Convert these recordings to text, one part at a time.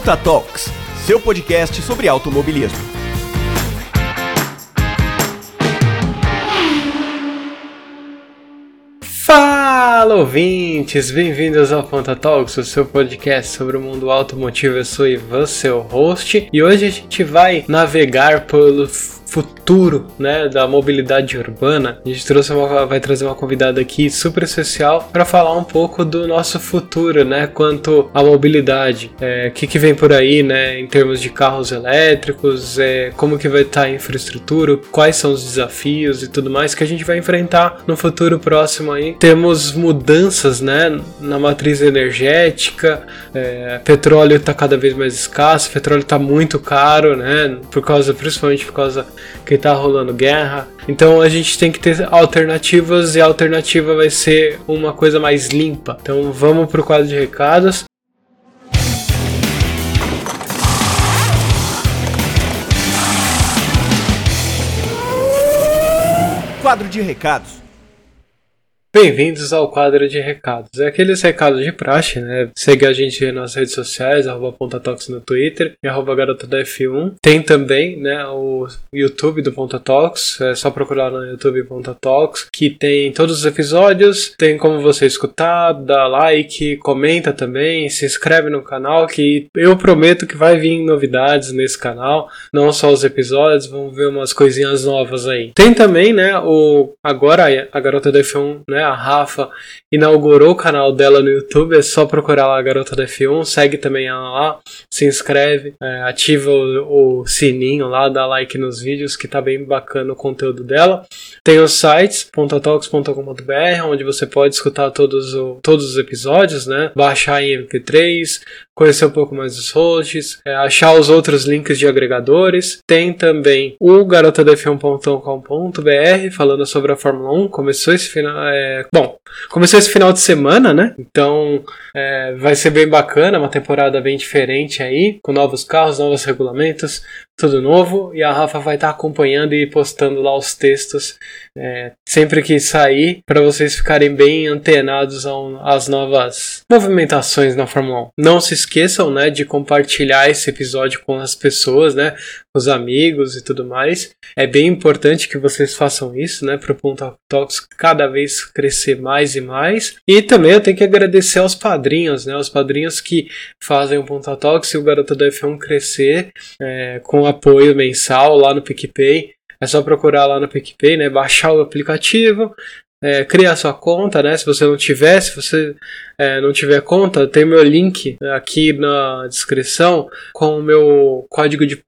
Ponta Talks, seu podcast sobre automobilismo. Fala ouvintes, bem-vindos ao Ponta Talks, o seu podcast sobre o mundo automotivo. Eu sou Ivan, seu host, e hoje a gente vai navegar pelo futuro né, da mobilidade urbana. A gente trouxe uma, vai trazer uma convidada aqui super especial para falar um pouco do nosso futuro, né, quanto à mobilidade. O é, que, que vem por aí, né, em termos de carros elétricos, é, como que vai estar tá a infraestrutura, quais são os desafios e tudo mais que a gente vai enfrentar no futuro próximo aí. Temos mudanças, né, na matriz energética, é, petróleo está cada vez mais escasso, petróleo está muito caro, né, por causa, principalmente por causa que tá rolando guerra. Então a gente tem que ter alternativas e a alternativa vai ser uma coisa mais limpa. Então vamos pro quadro de recados. Quadro de recados. Bem-vindos ao quadro de recados. É aqueles recados de praxe, né? Segue a gente nas redes sociais, arroba Tox no Twitter e arroba Garota da F1. Tem também, né, o YouTube do Ponta Talks, é só procurar no YouTube Ponta Talks, que tem todos os episódios, tem como você escutar, dá like, comenta também, se inscreve no canal, que eu prometo que vai vir novidades nesse canal, não só os episódios, vamos ver umas coisinhas novas aí. Tem também, né, o agora a Garota da F1, né, né? A Rafa inaugurou o canal dela no YouTube, é só procurar lá a Garota da F1, segue também ela lá, se inscreve, é, ativa o, o, sininho lá, dá like nos vídeos, que tá bem bacana o conteúdo dela. Tem os sites, pontatalks.com.br, onde você pode escutar todos, o, todos os episódios, né? Baixar em MP3, conhecer um pouco mais dos hosts, é, achar os outros links de agregadores. Tem também o garotadf1.com.br falando sobre a Fórmula 1. Começou esse final. É, bom, começou esse final de semana, né? Então é, vai ser bem bacana, uma temporada bem diferente aí, com novos carros, novos regulamentos, tudo novo. E a Rafa vai estar tá acompanhando e postando lá os textos é, sempre que sair, para vocês ficarem bem antenados às novas movimentações na Fórmula 1. Não se esqueçam, né, de compartilhar esse episódio com as pessoas, né, os amigos e tudo mais. É bem importante que vocês façam isso, né, para o Ponto Talks cada vez crescer mais e mais. E também eu tenho que agradecer aos padrinhos, né, os padrinhos que fazem o Ponto Talks e o Garota do F1 crescer é, com apoio mensal lá no PicPay. É só procurar lá no PicPay, né? Baixar o aplicativo, é, criar sua conta, né? Se você não tiver, se você é, não tiver conta, tem meu link aqui na descrição com o meu código de,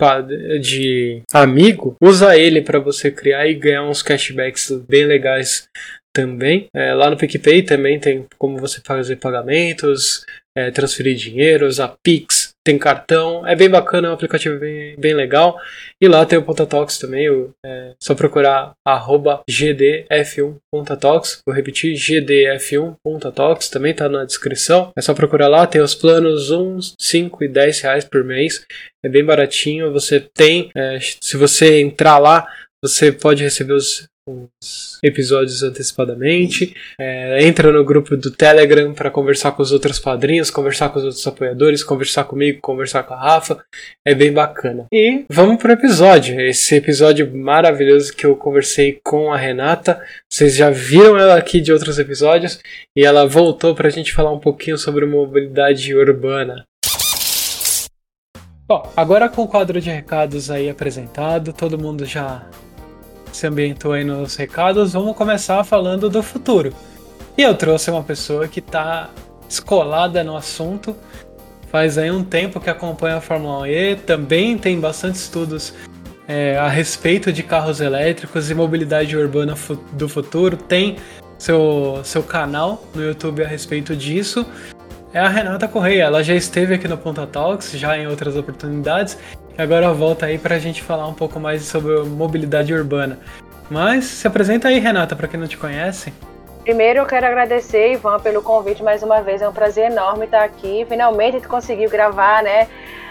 de amigo. Usa ele para você criar e ganhar uns cashbacks bem legais também. É, lá no PicPay também tem como você fazer pagamentos, é, transferir dinheiro, usar Pix, tem cartão, é bem bacana, é um aplicativo bem, bem legal. E lá tem o Pontatalks também, é só procurar arroba gdf1.talks, vou repetir, gdf1.talks, também tá na descrição. É só procurar lá, tem os planos 1, 5 e 10 reais por mês, é bem baratinho, você tem, é, se você entrar lá, você pode receber os os episódios antecipadamente. É, entra no grupo do Telegram para conversar com os outros padrinhos, conversar com os outros apoiadores, conversar comigo, conversar com a Rafa. É bem bacana. E vamos pro episódio. Esse episódio maravilhoso que eu conversei com a Renata. Vocês já viram ela aqui de outros episódios e ela voltou para a gente falar um pouquinho sobre mobilidade urbana. Bom, agora com o quadro de recados aí apresentado, todo mundo já se ambientou aí nos recados, vamos começar falando do futuro. E eu trouxe uma pessoa que está escolada no assunto, faz aí um tempo que acompanha a Fórmula 1 e também tem bastante estudos é, a respeito de carros elétricos e mobilidade urbana do futuro, tem seu, seu canal no YouTube a respeito disso. É a Renata Correia, ela já esteve aqui no Ponta Talks, já em outras oportunidades, Agora volta aí para a gente falar um pouco mais sobre mobilidade urbana. Mas se apresenta aí, Renata, para quem não te conhece. Primeiro eu quero agradecer, Ivan, pelo convite mais uma vez. É um prazer enorme estar aqui. Finalmente tu conseguiu gravar, né?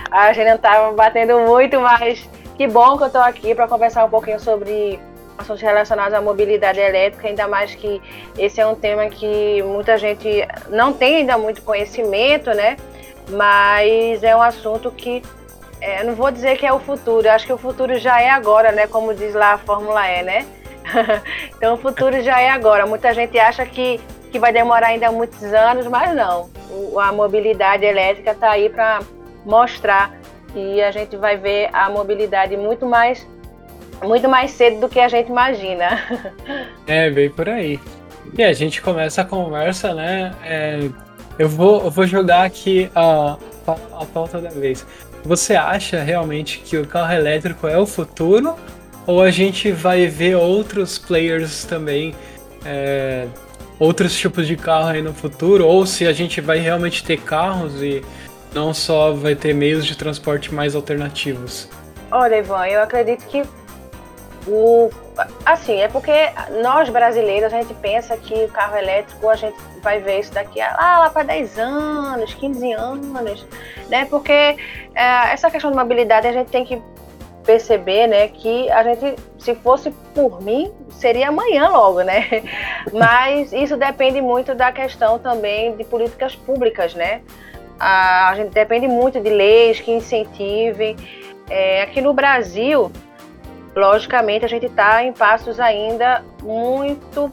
A gente não estava batendo muito, mas que bom que eu estou aqui para conversar um pouquinho sobre assuntos relacionados à mobilidade elétrica, ainda mais que esse é um tema que muita gente não tem ainda muito conhecimento, né? mas é um assunto que é, não vou dizer que é o futuro, acho que o futuro já é agora, né? Como diz lá a Fórmula E, né? então o futuro já é agora. Muita gente acha que, que vai demorar ainda muitos anos, mas não. O, a mobilidade elétrica está aí para mostrar que a gente vai ver a mobilidade muito mais muito mais cedo do que a gente imagina. É, bem por aí. E a gente começa a conversa, né? É, eu, vou, eu vou jogar aqui a, a pauta da vez. Você acha realmente que o carro elétrico é o futuro? Ou a gente vai ver outros players também, é, outros tipos de carro aí no futuro? Ou se a gente vai realmente ter carros e não só vai ter meios de transporte mais alternativos? Olha, Ivan, eu acredito que o, assim, é porque nós brasileiros a gente pensa que o carro elétrico a gente vai ver isso daqui a lá para 10 anos, 15 anos, né? Porque é, essa questão de mobilidade a gente tem que perceber, né, que a gente, se fosse por mim, seria amanhã logo, né? Mas isso depende muito da questão também de políticas públicas, né? A, gente depende muito de leis que incentivem. É, aqui no Brasil, logicamente, a gente está em passos ainda muito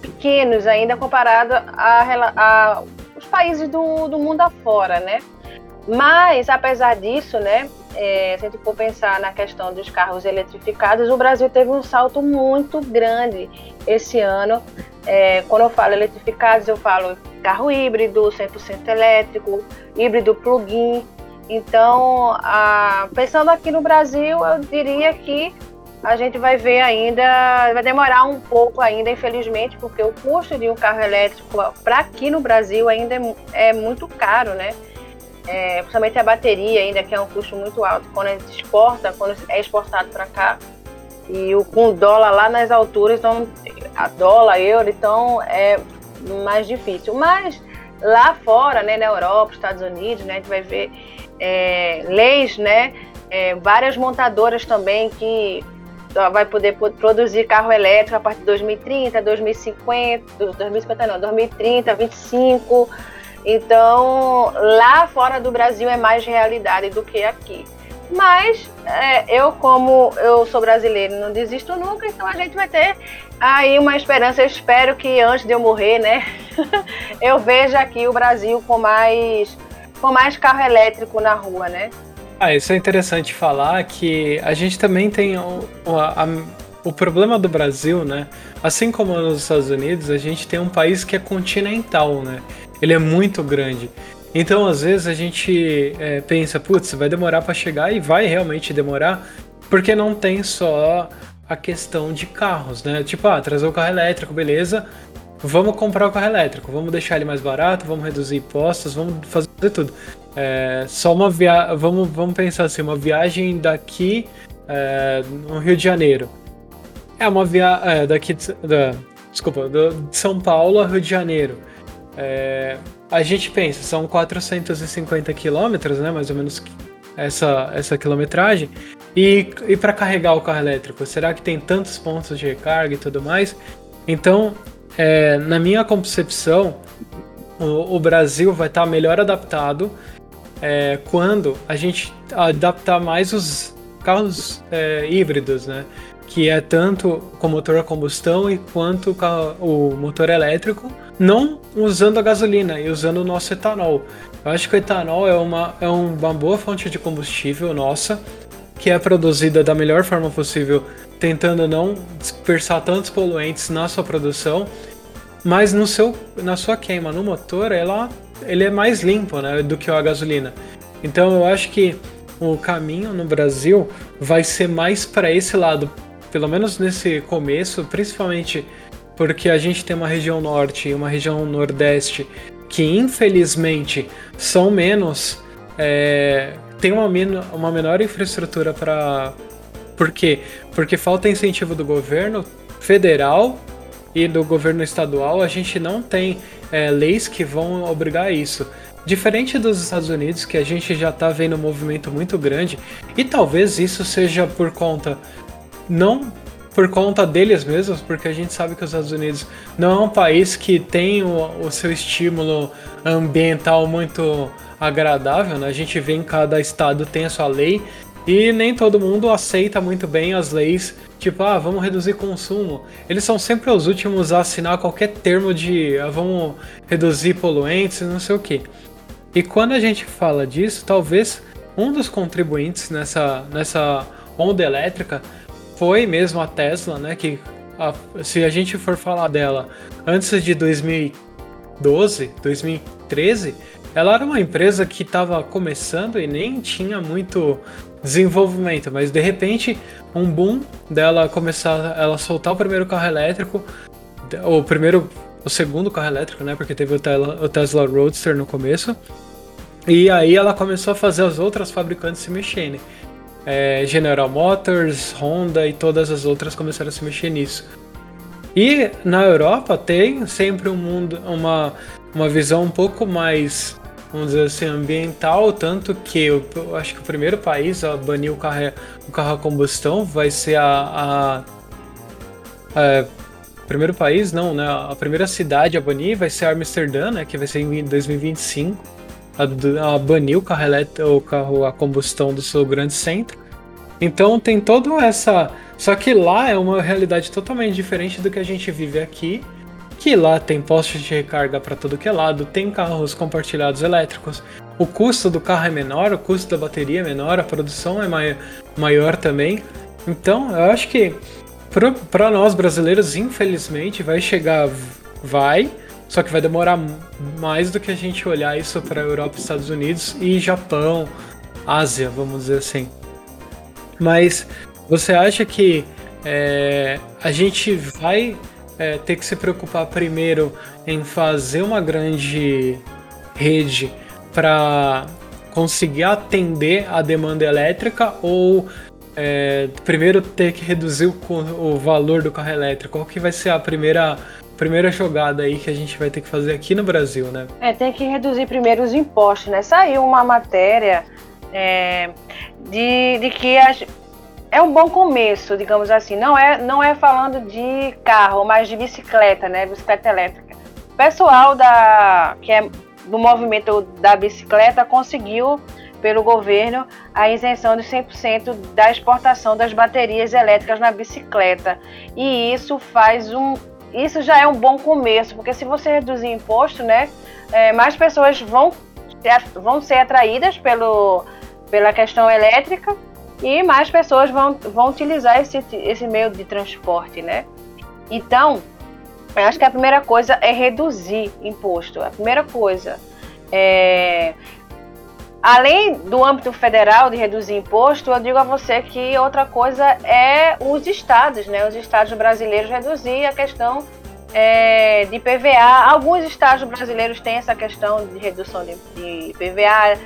pequenos, ainda comparado a, a os países do, do mundo afora, né? Mas, apesar disso, né, é, se a gente for pensar na questão dos carros eletrificados, o Brasil teve um salto muito grande esse ano. É, quando eu falo eletrificados, eu falo carro híbrido, 100% elétrico, híbrido plug-in. Então, a, pensando aqui no Brasil, eu diria que a gente vai ver ainda, vai demorar um pouco ainda, infelizmente, porque o custo de um carro elétrico para aqui no Brasil ainda é, é muito caro, né? É, principalmente a bateria ainda, que é um custo muito alto. Quando a gente exporta, quando é exportado para cá, e o, com o dólar lá nas alturas, então, a dólar, euro, então é mais difícil. Mas lá fora, né, na Europa, Estados Unidos, né, a gente vai ver é, leis, né, é, várias montadoras também que vai poder produzir carro elétrico a partir de 2030, 2050, 2050 não, 2030, 25. Então, lá fora do Brasil é mais realidade do que aqui. Mas é, eu, como eu sou brasileiro, não desisto nunca, então a gente vai ter aí uma esperança. Eu espero que antes de eu morrer, né, eu veja aqui o Brasil com mais, com mais carro elétrico na rua, né? Ah, isso é interessante falar que a gente também tem o, a, a, o problema do Brasil, né? Assim como nos Estados Unidos, a gente tem um país que é continental, né? Ele é muito grande. Então, às vezes, a gente é, pensa, putz, vai demorar para chegar e vai realmente demorar, porque não tem só a questão de carros, né? Tipo, ah, trazer o carro elétrico, beleza. Vamos comprar o carro elétrico, vamos deixar ele mais barato, vamos reduzir impostos, vamos fazer tudo. É, só uma viagem. Vamos, vamos pensar assim, uma viagem daqui é, no Rio de Janeiro. É uma viagem. É, daqui. Da, desculpa, do, de São Paulo a Rio de Janeiro. É, a gente pensa, são 450 quilômetros, né? Mais ou menos essa, essa quilometragem. E, e para carregar o carro elétrico, será que tem tantos pontos de recarga e tudo mais? Então, é, na minha concepção, o, o Brasil vai estar melhor adaptado é, quando a gente adaptar mais os carros é, híbridos, né? Que é tanto com motor a combustão e quanto o motor elétrico, não usando a gasolina e usando o nosso etanol. Eu acho que o etanol é uma, é uma boa fonte de combustível nossa, que é produzida da melhor forma possível, tentando não dispersar tantos poluentes na sua produção, mas no seu, na sua queima no motor, ela ele é mais limpo né, do que a gasolina. Então eu acho que o caminho no Brasil vai ser mais para esse lado, pelo menos nesse começo, principalmente porque a gente tem uma região norte e uma região nordeste que infelizmente são menos. É, tem uma, uma menor infraestrutura para. Por quê? Porque falta incentivo do governo federal e do governo estadual. A gente não tem é, leis que vão obrigar isso. Diferente dos Estados Unidos, que a gente já está vendo um movimento muito grande, e talvez isso seja por conta, não por conta deles mesmos, porque a gente sabe que os Estados Unidos não é um país que tem o, o seu estímulo ambiental muito agradável, né? A gente vê em cada estado tem a sua lei e nem todo mundo aceita muito bem as leis, tipo, ah, vamos reduzir consumo. Eles são sempre os últimos a assinar qualquer termo de ah, vamos reduzir poluentes, não sei o que. E quando a gente fala disso, talvez um dos contribuintes nessa, nessa onda elétrica foi mesmo a Tesla, né? Que a, se a gente for falar dela antes de 2012, 2013, ela era uma empresa que estava começando e nem tinha muito desenvolvimento, mas de repente um boom dela começar, ela soltar o primeiro carro elétrico, o primeiro, o segundo carro elétrico, né? Porque teve o Tesla, o Tesla Roadster no começo. E aí ela começou a fazer as outras fabricantes se mexerem. É, General Motors, Honda e todas as outras começaram a se mexer nisso. E na Europa tem sempre um mundo, uma, uma visão um pouco mais, vamos dizer assim, ambiental, tanto que eu, eu acho que o primeiro país a banir o carro, o carro a combustão vai ser a, a, a primeiro país, não, né? A primeira cidade a banir vai ser Amsterdã, né? Que vai ser em 2025. A, a banir o carro elétrico, o carro a combustão do seu grande centro. Então tem toda essa. Só que lá é uma realidade totalmente diferente do que a gente vive aqui que lá tem postos de recarga para todo que é lado, tem carros compartilhados elétricos, o custo do carro é menor, o custo da bateria é menor, a produção é mai maior também. Então, eu acho que para nós brasileiros, infelizmente, vai chegar, vai, só que vai demorar mais do que a gente olhar isso para Europa, Estados Unidos e Japão, Ásia, vamos dizer assim. Mas você acha que é, a gente vai é, ter que se preocupar primeiro em fazer uma grande rede para conseguir atender a demanda elétrica ou é, primeiro ter que reduzir o, o, valor do carro elétrico? Qual que vai ser a primeira, primeira jogada aí que a gente vai ter que fazer aqui no Brasil, né? É, tem que reduzir primeiro os impostos, né? Saiu uma matéria é, de, de que as, é um bom começo, digamos assim. Não é, não é falando de carro, mas de bicicleta, né? Bicicleta elétrica. O pessoal da, que é do movimento da bicicleta conseguiu, pelo governo, a isenção de 100% da exportação das baterias elétricas na bicicleta. E isso faz um. Isso já é um bom começo, porque se você reduzir imposto, né? É, mais pessoas vão, vão ser atraídas pelo, pela questão elétrica e mais pessoas vão, vão utilizar esse, esse meio de transporte, né? Então, eu acho que a primeira coisa é reduzir imposto. A primeira coisa é. Além do âmbito federal de reduzir imposto, eu digo a você que outra coisa é os estados, né? Os estados brasileiros reduzir a questão é, de PVA. Alguns estados brasileiros têm essa questão de redução de, de PVA.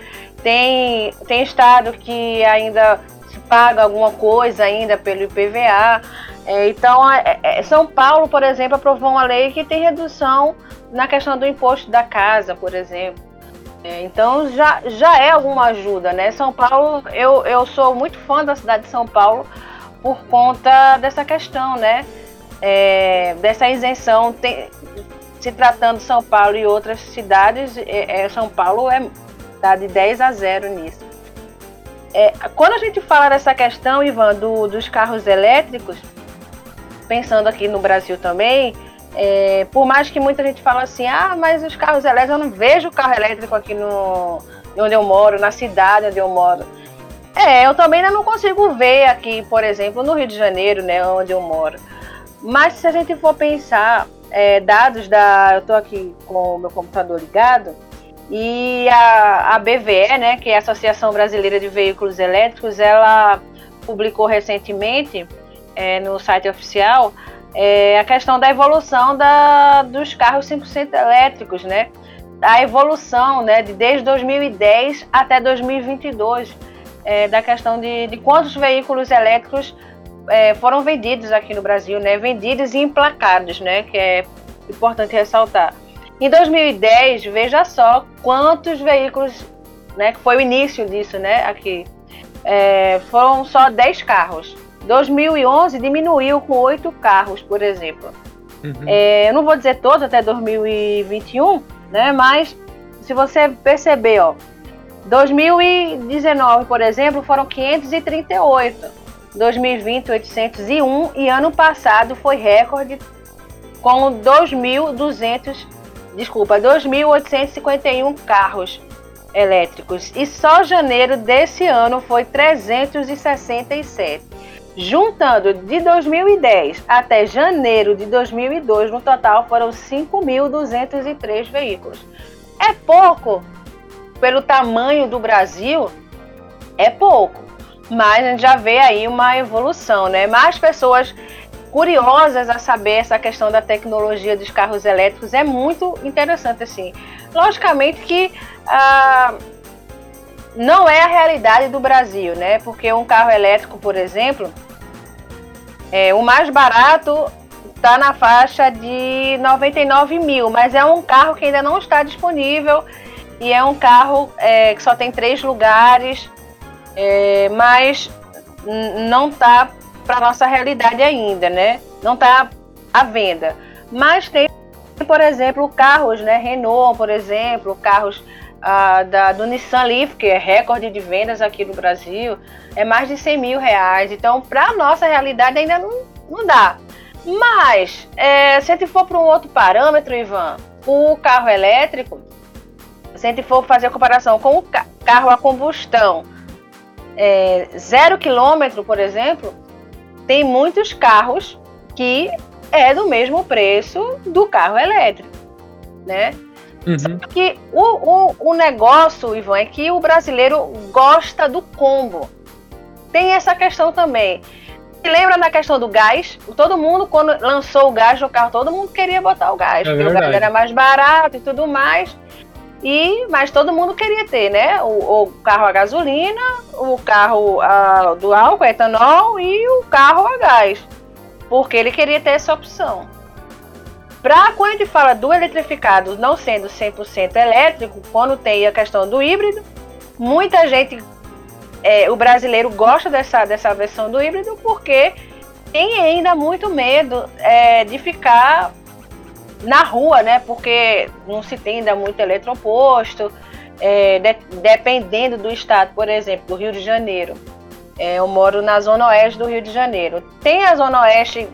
Tem, tem estado que ainda paga alguma coisa ainda pelo IPVA. É, então, é, é, São Paulo, por exemplo, aprovou uma lei que tem redução na questão do imposto da casa, por exemplo. É, então, já, já é alguma ajuda, né? São Paulo, eu, eu sou muito fã da cidade de São Paulo por conta dessa questão, né? É, dessa isenção. Tem, se tratando de São Paulo e outras cidades, São Paulo é tá de 10 a 0 nisso. É, quando a gente fala dessa questão, Ivan, do, dos carros elétricos, pensando aqui no Brasil também, é, por mais que muita gente fala assim, ah, mas os carros elétricos, eu não vejo carro elétrico aqui no, onde eu moro, na cidade onde eu moro. É, eu também ainda não consigo ver aqui, por exemplo, no Rio de Janeiro, né, onde eu moro. Mas se a gente for pensar, é, dados da. Eu estou aqui com o meu computador ligado, e a, a BVE, né, que é a Associação Brasileira de Veículos Elétricos, ela publicou recentemente é, no site oficial é, a questão da evolução da, dos carros 100% elétricos, né? A evolução, né, de desde 2010 até 2022, é, da questão de, de quantos veículos elétricos é, foram vendidos aqui no Brasil, né? Vendidos e emplacados, né? Que é importante ressaltar. Em 2010, veja só quantos veículos, né, que foi o início disso, né, aqui. É, foram só 10 carros. 2011 diminuiu com oito carros, por exemplo. Uhum. É, eu não vou dizer todos até 2021, né? Mas se você perceber, ó, 2019, por exemplo, foram 538. 2020, 801 e ano passado foi recorde com 2.200, desculpa, 2.851 carros elétricos e só janeiro desse ano foi 367. Juntando de 2010 até janeiro de 2002, no total foram 5.203 veículos. É pouco pelo tamanho do Brasil, é pouco, mas a gente já vê aí uma evolução, né? Mais pessoas curiosas a saber essa questão da tecnologia dos carros elétricos é muito interessante assim. Logicamente que ah, não é a realidade do Brasil, né? Porque um carro elétrico, por exemplo, é, o mais barato está na faixa de 99 mil, mas é um carro que ainda não está disponível e é um carro é, que só tem três lugares, é, mas não está para nossa realidade ainda, né? Não está à venda. Mas tem, por exemplo, carros, né? Renault, por exemplo, carros ah, da, do Nissan Leaf, que é recorde de vendas aqui no Brasil, é mais de 100 mil reais. Então, para nossa realidade ainda não, não dá. Mas, é, se a gente for para um outro parâmetro, Ivan, o carro elétrico, se a gente for fazer a comparação com o carro a combustão, é, zero quilômetro, por exemplo, tem muitos carros que é do mesmo preço do carro elétrico, né? Uhum. que o, o, o negócio, Ivan, é que o brasileiro gosta do combo. Tem essa questão também. Se lembra da questão do gás? Todo mundo, quando lançou o gás no carro, todo mundo queria botar o gás, é porque verdade. o gás era mais barato e tudo mais. E, mas todo mundo queria ter, né? O, o carro a gasolina, o carro a, do álcool, etanol e o carro a gás. Porque ele queria ter essa opção. Para quando a gente fala do eletrificado não sendo 100% elétrico, quando tem a questão do híbrido, muita gente, é, o brasileiro gosta dessa, dessa versão do híbrido porque tem ainda muito medo é, de ficar na rua, né? Porque não se tem ainda muito eletroposto. É, de, dependendo do estado, por exemplo, do Rio de Janeiro. É, eu moro na zona oeste do Rio de Janeiro. Tem a zona oeste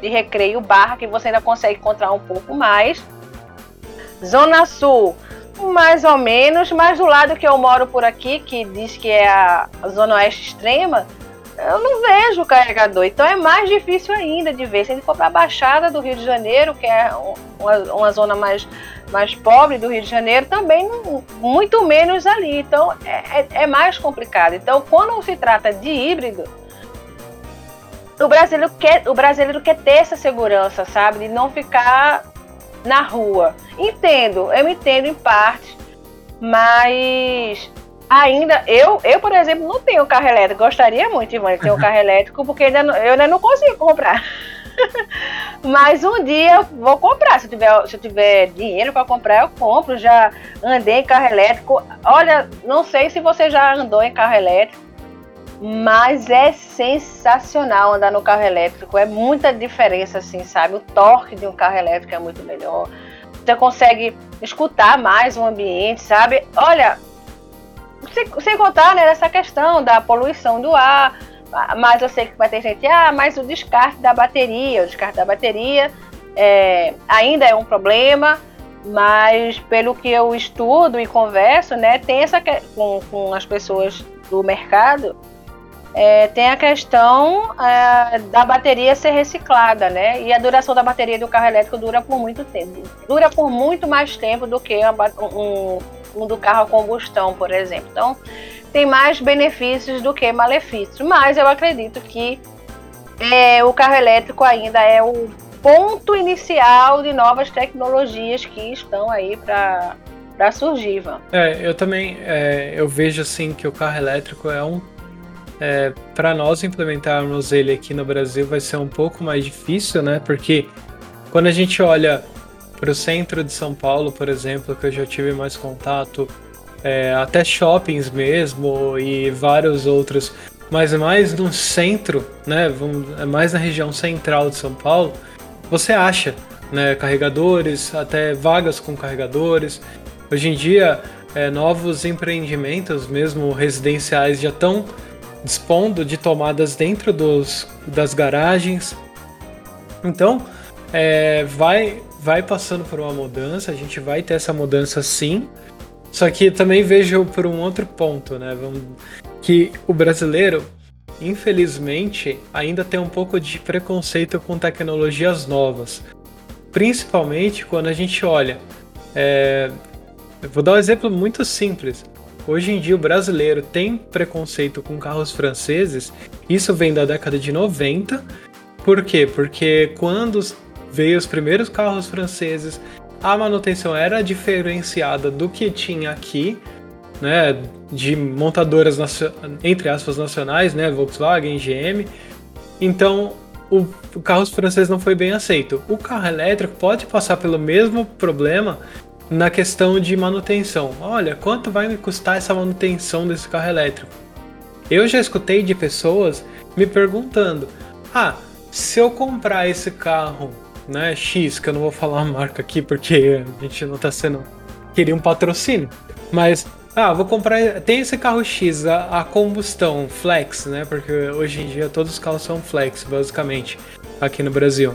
de recreio barra, que você ainda consegue encontrar um pouco mais. Zona sul, mais ou menos, mas do lado que eu moro por aqui, que diz que é a, a zona oeste extrema, eu não vejo carregador. Então é mais difícil ainda de ver. Se gente for para a Baixada do Rio de Janeiro, que é uma, uma, zona mais, mais pobre do Rio de Janeiro, também muito menos ali. Então é, é, é mais complicado. Então, quando se trata de híbrido, o brasileiro quer, o brasileiro quer ter essa segurança, sabe? De não ficar na rua. Entendo, eu entendo em parte, mas ainda, eu, eu, por exemplo, não tenho carro elétrico. Gostaria muito, Ivan, de ter um carro elétrico, porque ainda não, eu ainda não consigo comprar. Mas um dia eu vou comprar. Se eu tiver, se eu tiver dinheiro para comprar, eu compro. Já andei em carro elétrico. Olha, não sei se você já andou em carro elétrico, mas é sensacional andar no carro elétrico. É muita diferença, assim, sabe? O torque de um carro elétrico é muito melhor. Você consegue escutar mais o ambiente, sabe? Olha, sem, sem contar né, nessa questão da poluição do ar, mas eu sei que vai ter gente, ah, mas o descarte da bateria, o descarte da bateria é, ainda é um problema, mas pelo que eu estudo e converso, né, tem essa com, com as pessoas do mercado, é, tem a questão é, da bateria ser reciclada, né? E a duração da bateria do carro elétrico dura por muito tempo. Dura por muito mais tempo do que um, do carro a combustão, por exemplo. Então, tem mais benefícios do que malefícios. Mas eu acredito que é, o carro elétrico ainda é o ponto inicial de novas tecnologias que estão aí para para surgir, Ivan. É, eu também é, eu vejo assim que o carro elétrico é um é, para nós implementarmos ele aqui no Brasil vai ser um pouco mais difícil, né? Porque quando a gente olha para o centro de São Paulo, por exemplo, que eu já tive mais contato, é, até shoppings mesmo e vários outros mas mais no centro, né, é mais na região central de São Paulo, você acha né, carregadores, até vagas com carregadores. Hoje em dia, é, novos empreendimentos, mesmo residenciais, já estão dispondo de tomadas dentro dos, das garagens. Então, é, vai, vai passando por uma mudança, a gente vai ter essa mudança sim. Só que também vejo por um outro ponto, né? Que o brasileiro, infelizmente, ainda tem um pouco de preconceito com tecnologias novas. Principalmente quando a gente olha. É, vou dar um exemplo muito simples. Hoje em dia o brasileiro tem preconceito com carros franceses. Isso vem da década de 90. Por quê? Porque quando veio os primeiros carros franceses, a manutenção era diferenciada do que tinha aqui, né? De montadoras entre aspas nacionais, né? Volkswagen, GM. Então o, o carro francês não foi bem aceito. O carro elétrico pode passar pelo mesmo problema na questão de manutenção. Olha, quanto vai me custar essa manutenção desse carro elétrico? Eu já escutei de pessoas me perguntando: "Ah, se eu comprar esse carro, né, X, que eu não vou falar a marca aqui porque a gente não tá sendo queria um patrocínio, mas ah, vou comprar. Tem esse carro X, a, a, combustão flex, né? Porque hoje em dia todos os carros são flex, basicamente, aqui no Brasil.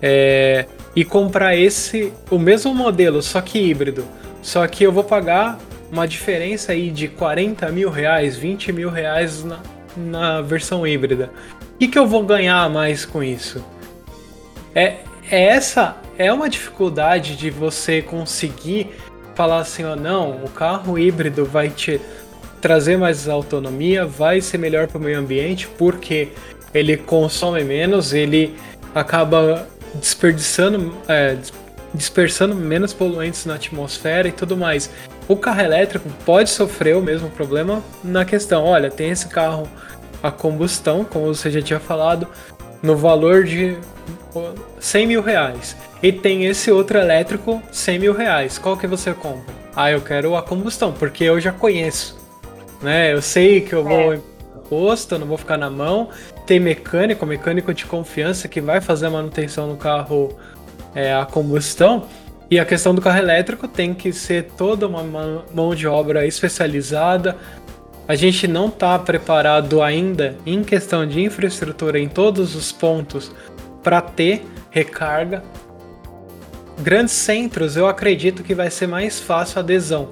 É, e comprar esse, o mesmo modelo, só que híbrido. Só que eu vou pagar uma diferença aí de 40 mil reais, 20 mil reais na, na versão híbrida. O que, que eu vou ganhar mais com isso? É, é essa é uma dificuldade de você conseguir falar assim, ó, não, o carro híbrido vai te trazer mais autonomia, vai ser melhor para o meio ambiente porque ele consome menos, ele acaba desperdiçando, é, dispersando menos poluentes na atmosfera e tudo mais. O carro elétrico pode sofrer o mesmo problema na questão, olha, tem esse carro a combustão, como você já tinha falado, no valor de 100 mil reais. E tem esse outro elétrico 100 mil reais. Qual que você compra? Ah, eu quero a combustão, porque eu já conheço. Né? Eu sei que eu vou é. posto, eu não vou ficar na mão. Tem mecânico, mecânico de confiança que vai fazer a manutenção no carro é, a combustão. E a questão do carro elétrico tem que ser toda uma mão de obra especializada. A gente não está preparado ainda em questão de infraestrutura em todos os pontos para ter recarga. Grandes centros, eu acredito que vai ser mais fácil a adesão.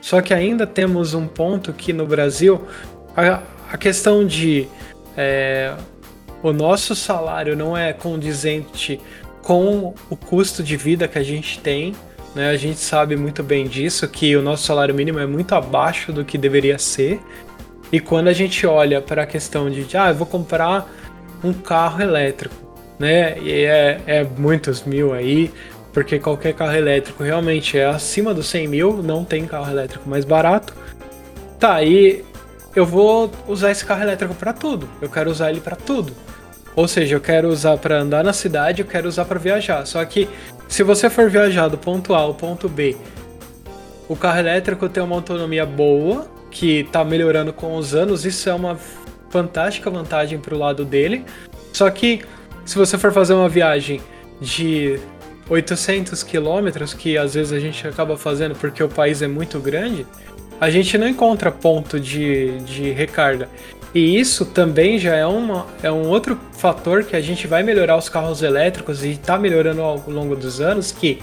Só que ainda temos um ponto que no Brasil a, a questão de é, o nosso salário não é condizente com o custo de vida que a gente tem. Né? A gente sabe muito bem disso, que o nosso salário mínimo é muito abaixo do que deveria ser. E quando a gente olha para a questão de, ah, eu vou comprar um carro elétrico né? E é, é muitos mil aí, porque qualquer carro elétrico realmente é acima dos 100 mil, não tem carro elétrico mais barato. Tá, e eu vou usar esse carro elétrico para tudo. Eu quero usar ele para tudo. Ou seja, eu quero usar para andar na cidade, eu quero usar para viajar. Só que se você for viajar do ponto A ao ponto B, o carro elétrico tem uma autonomia boa, que está melhorando com os anos, isso é uma fantástica vantagem para o lado dele. Só que se você for fazer uma viagem de 800 quilômetros, que às vezes a gente acaba fazendo porque o país é muito grande, a gente não encontra ponto de, de recarga. E isso também já é, uma, é um outro fator que a gente vai melhorar os carros elétricos e está melhorando ao longo dos anos, que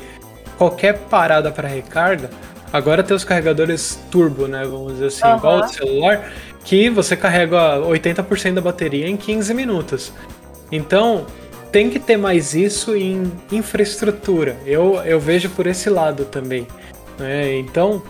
qualquer parada para recarga, agora tem os carregadores turbo, né? Vamos dizer assim, uhum. igual o celular, que você carrega 80% da bateria em 15 minutos. Então, tem que ter mais isso em infraestrutura. Eu, eu vejo por esse lado também. Né? Então,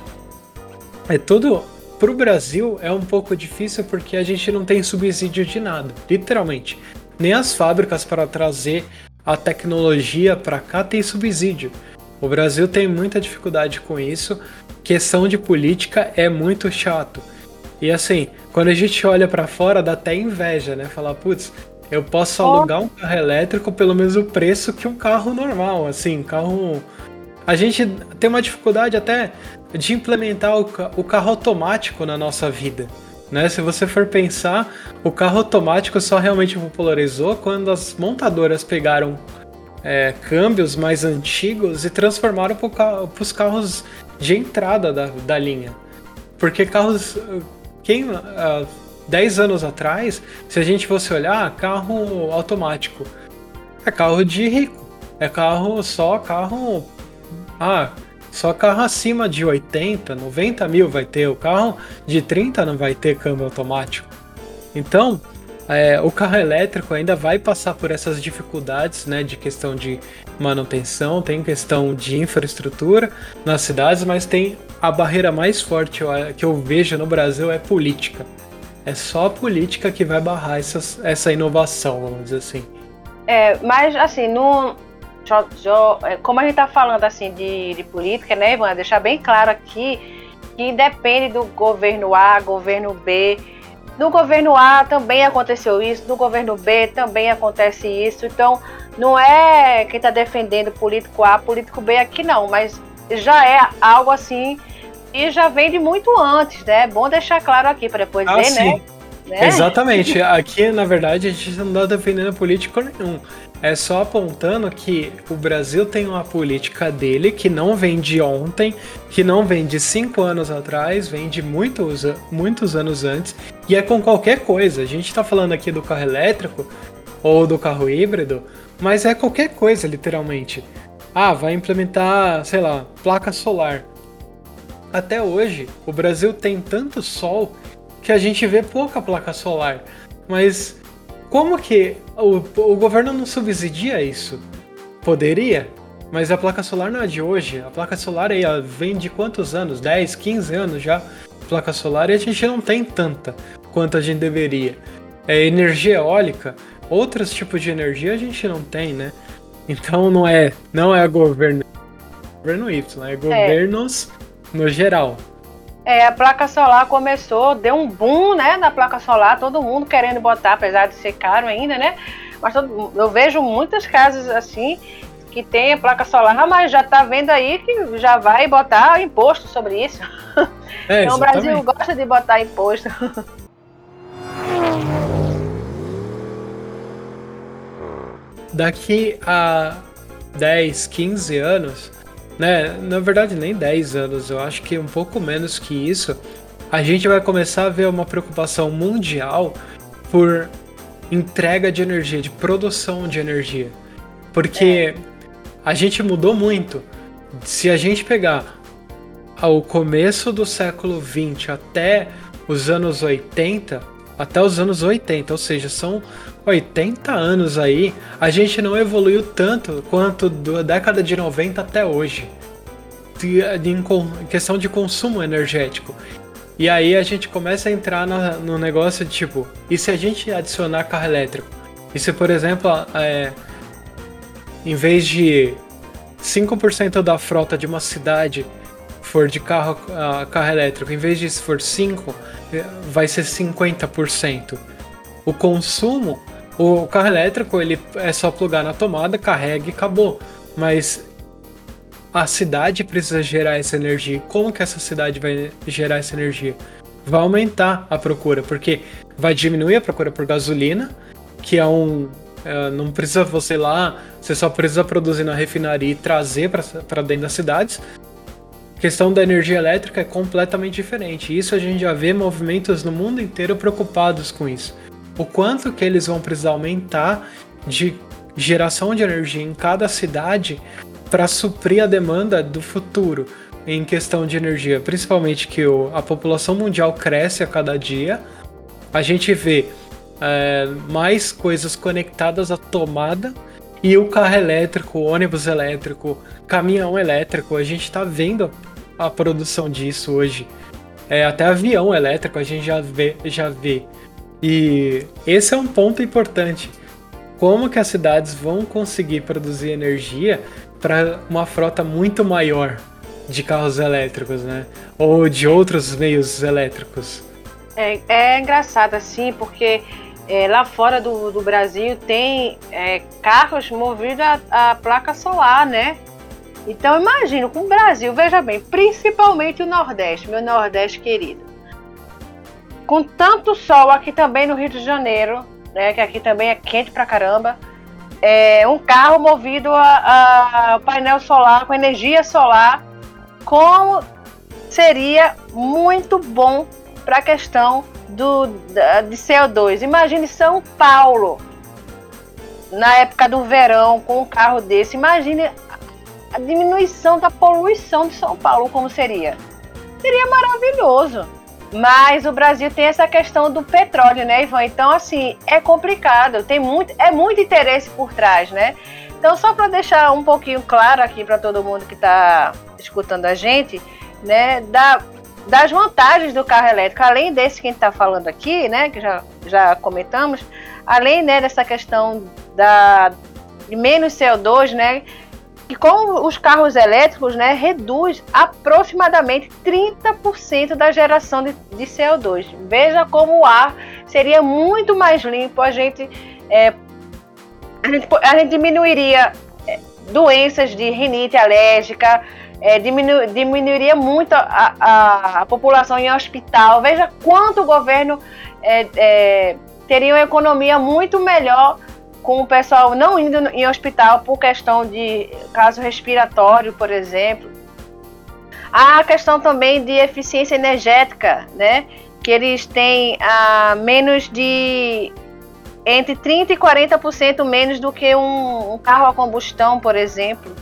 é tudo. Para o Brasil é um pouco difícil porque a gente não tem subsídio de nada, literalmente. Nem as fábricas para trazer a tecnologia para cá tem subsídio. O Brasil tem muita dificuldade com isso. Questão de política é muito chato. E assim, quando a gente olha para fora, dá até inveja, né? Falar, putz, eu posso alugar um carro elétrico pelo mesmo preço que um carro normal, assim, carro. A gente tem uma dificuldade até de implementar o, carro automático na nossa vida. Né? Se você for pensar, o carro automático só realmente popularizou quando as montadoras pegaram é, câmbios mais antigos e transformaram para os carros de entrada da, da linha. Porque carros. Quem. Uh, 10 anos atrás, se a gente fosse olhar, carro automático é carro de rico. É carro só carro. Ah, só carro acima de 80, 90 mil vai ter. O carro de 30 não vai ter câmbio automático. Então, é, o carro elétrico ainda vai passar por essas dificuldades, né, de questão de manutenção, tem questão de infraestrutura nas cidades, mas tem a barreira mais forte que eu vejo no Brasil é política. É só a política que vai barrar essas, essa inovação, vamos dizer assim. É, mas assim, no, é, como a gente está falando assim de, de, política, né, Ivan? Deixar bem claro aqui que depende do governo A, governo B. No governo A também aconteceu isso, no governo B também acontece isso. Então, não é quem está defendendo político A, político B aqui não, mas já é algo assim e já vem de muito antes, né? É bom deixar claro aqui para depois ah, ver, sim. né? né? Exatamente. Aqui, na verdade, a gente não está defendendo político nenhum. É só apontando que o Brasil tem uma política dele que não vem de ontem, que não vem de cinco anos atrás, vem de muitos, muitos anos antes, e é com qualquer coisa. A gente está falando aqui do carro elétrico ou do carro híbrido, mas é qualquer coisa, literalmente. Ah, vai implementar, sei lá, placa solar. Até hoje, o Brasil tem tanto sol que a gente vê pouca placa solar. Mas como que o, o governo não subsidia isso? Poderia, mas a placa solar não é de hoje. A placa solar aí vem de quantos anos? 10, 15 anos já. Placa solar e a gente não tem tanta quanto a gente deveria. É energia eólica, outros tipos de energia a gente não tem, né? Então não é, não é governo, governo Y, é, é. governos é. No geral. É, a placa solar começou, deu um boom, né, na placa solar, todo mundo querendo botar, apesar de ser caro ainda, né? Mas todo, eu vejo muitas casas assim que tem a placa solar, mas já tá vendo aí que já vai botar imposto sobre isso. É, então o Brasil gosta de botar imposto. Daqui a 10, 15 anos, né? Na verdade, nem 10 anos, eu acho que um pouco menos que isso, a gente vai começar a ver uma preocupação mundial por entrega de energia, de produção de energia. Porque a gente mudou muito. Se a gente pegar ao começo do século 20 até os anos 80, até os anos 80, ou seja, são 80 anos aí, a gente não evoluiu tanto quanto da década de 90 até hoje. Em questão de consumo energético. E aí a gente começa a entrar no negócio de tipo, e se a gente adicionar carro elétrico? E se, por exemplo, é, em vez de 5% da frota de uma cidade for de carro, uh, carro elétrico, em vez de for 5, vai ser 50%. O consumo, o carro elétrico, ele é só plugar na tomada, carrega e acabou. Mas a cidade precisa gerar essa energia. Como que essa cidade vai gerar essa energia? Vai aumentar a procura, porque vai diminuir a procura por gasolina, que é um. É, não precisa você ir lá, você só precisa produzir na refinaria e trazer para dentro das cidades questão da energia elétrica é completamente diferente. Isso a gente já vê movimentos no mundo inteiro preocupados com isso. O quanto que eles vão precisar aumentar de geração de energia em cada cidade para suprir a demanda do futuro em questão de energia, principalmente que o, a população mundial cresce a cada dia. A gente vê é, mais coisas conectadas à tomada e o carro elétrico, o ônibus elétrico, caminhão elétrico. A gente está vendo a produção disso hoje. É, até avião elétrico a gente já vê, já vê. E esse é um ponto importante. Como que as cidades vão conseguir produzir energia para uma frota muito maior de carros elétricos, né? Ou de outros meios elétricos? É, é engraçado assim, porque é, lá fora do, do Brasil tem é, carros movidos a, a placa solar, né? Então imagino com o Brasil, veja bem, principalmente o Nordeste, meu Nordeste querido. Com tanto sol aqui também no Rio de Janeiro, né, que aqui também é quente pra caramba, é, um carro movido a, a painel solar, com energia solar, como seria muito bom para a questão do, de CO2. Imagine São Paulo, na época do verão, com um carro desse. Imagine a diminuição da poluição de São Paulo, como seria. Seria maravilhoso. Mas o Brasil tem essa questão do petróleo, né, Ivan? Então, assim, é complicado. Tem muito, é muito interesse por trás, né? Então, só para deixar um pouquinho claro aqui para todo mundo que está escutando a gente, né, da, das vantagens do carro elétrico, além desse que a gente está falando aqui, né, que já, já comentamos, além né, dessa questão da, de menos CO2, né, que com os carros elétricos, né, reduz aproximadamente 30% da geração de, de, CO2. Veja como o ar seria muito mais limpo, a gente, é, a gente, a gente diminuiria é, doenças de rinite alérgica, é, diminu, diminuiria muito a, a, a, população em hospital. Veja quanto o governo é, é, teria uma economia muito melhor com o pessoal não indo em hospital por questão de caso respiratório, por exemplo. A questão também de eficiência energética, né? Que eles têm a ah, menos de entre 30 e 40% menos do que um, um, carro a combustão, por exemplo.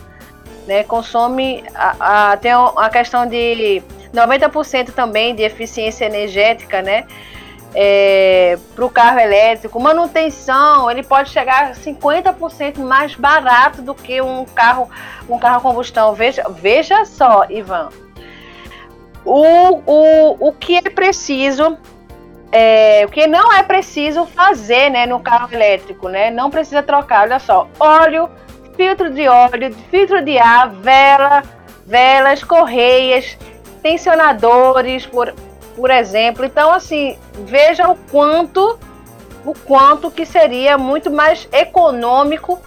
Né? Consome a, a, tem a questão de 90% também de eficiência energética, né? É, para o carro elétrico, manutenção, ele pode chegar a 50% mais barato do que um carro, um carro a combustão. Veja, veja só, Ivan. O, o, o que é preciso, é, o que não é preciso fazer né, no carro elétrico, né? Não precisa trocar, olha só, óleo, filtro de óleo, filtro de ar, vela, velas, correias, tensionadores, por, por exemplo. Então, assim, veja o quanto, o quanto que seria muito mais econômico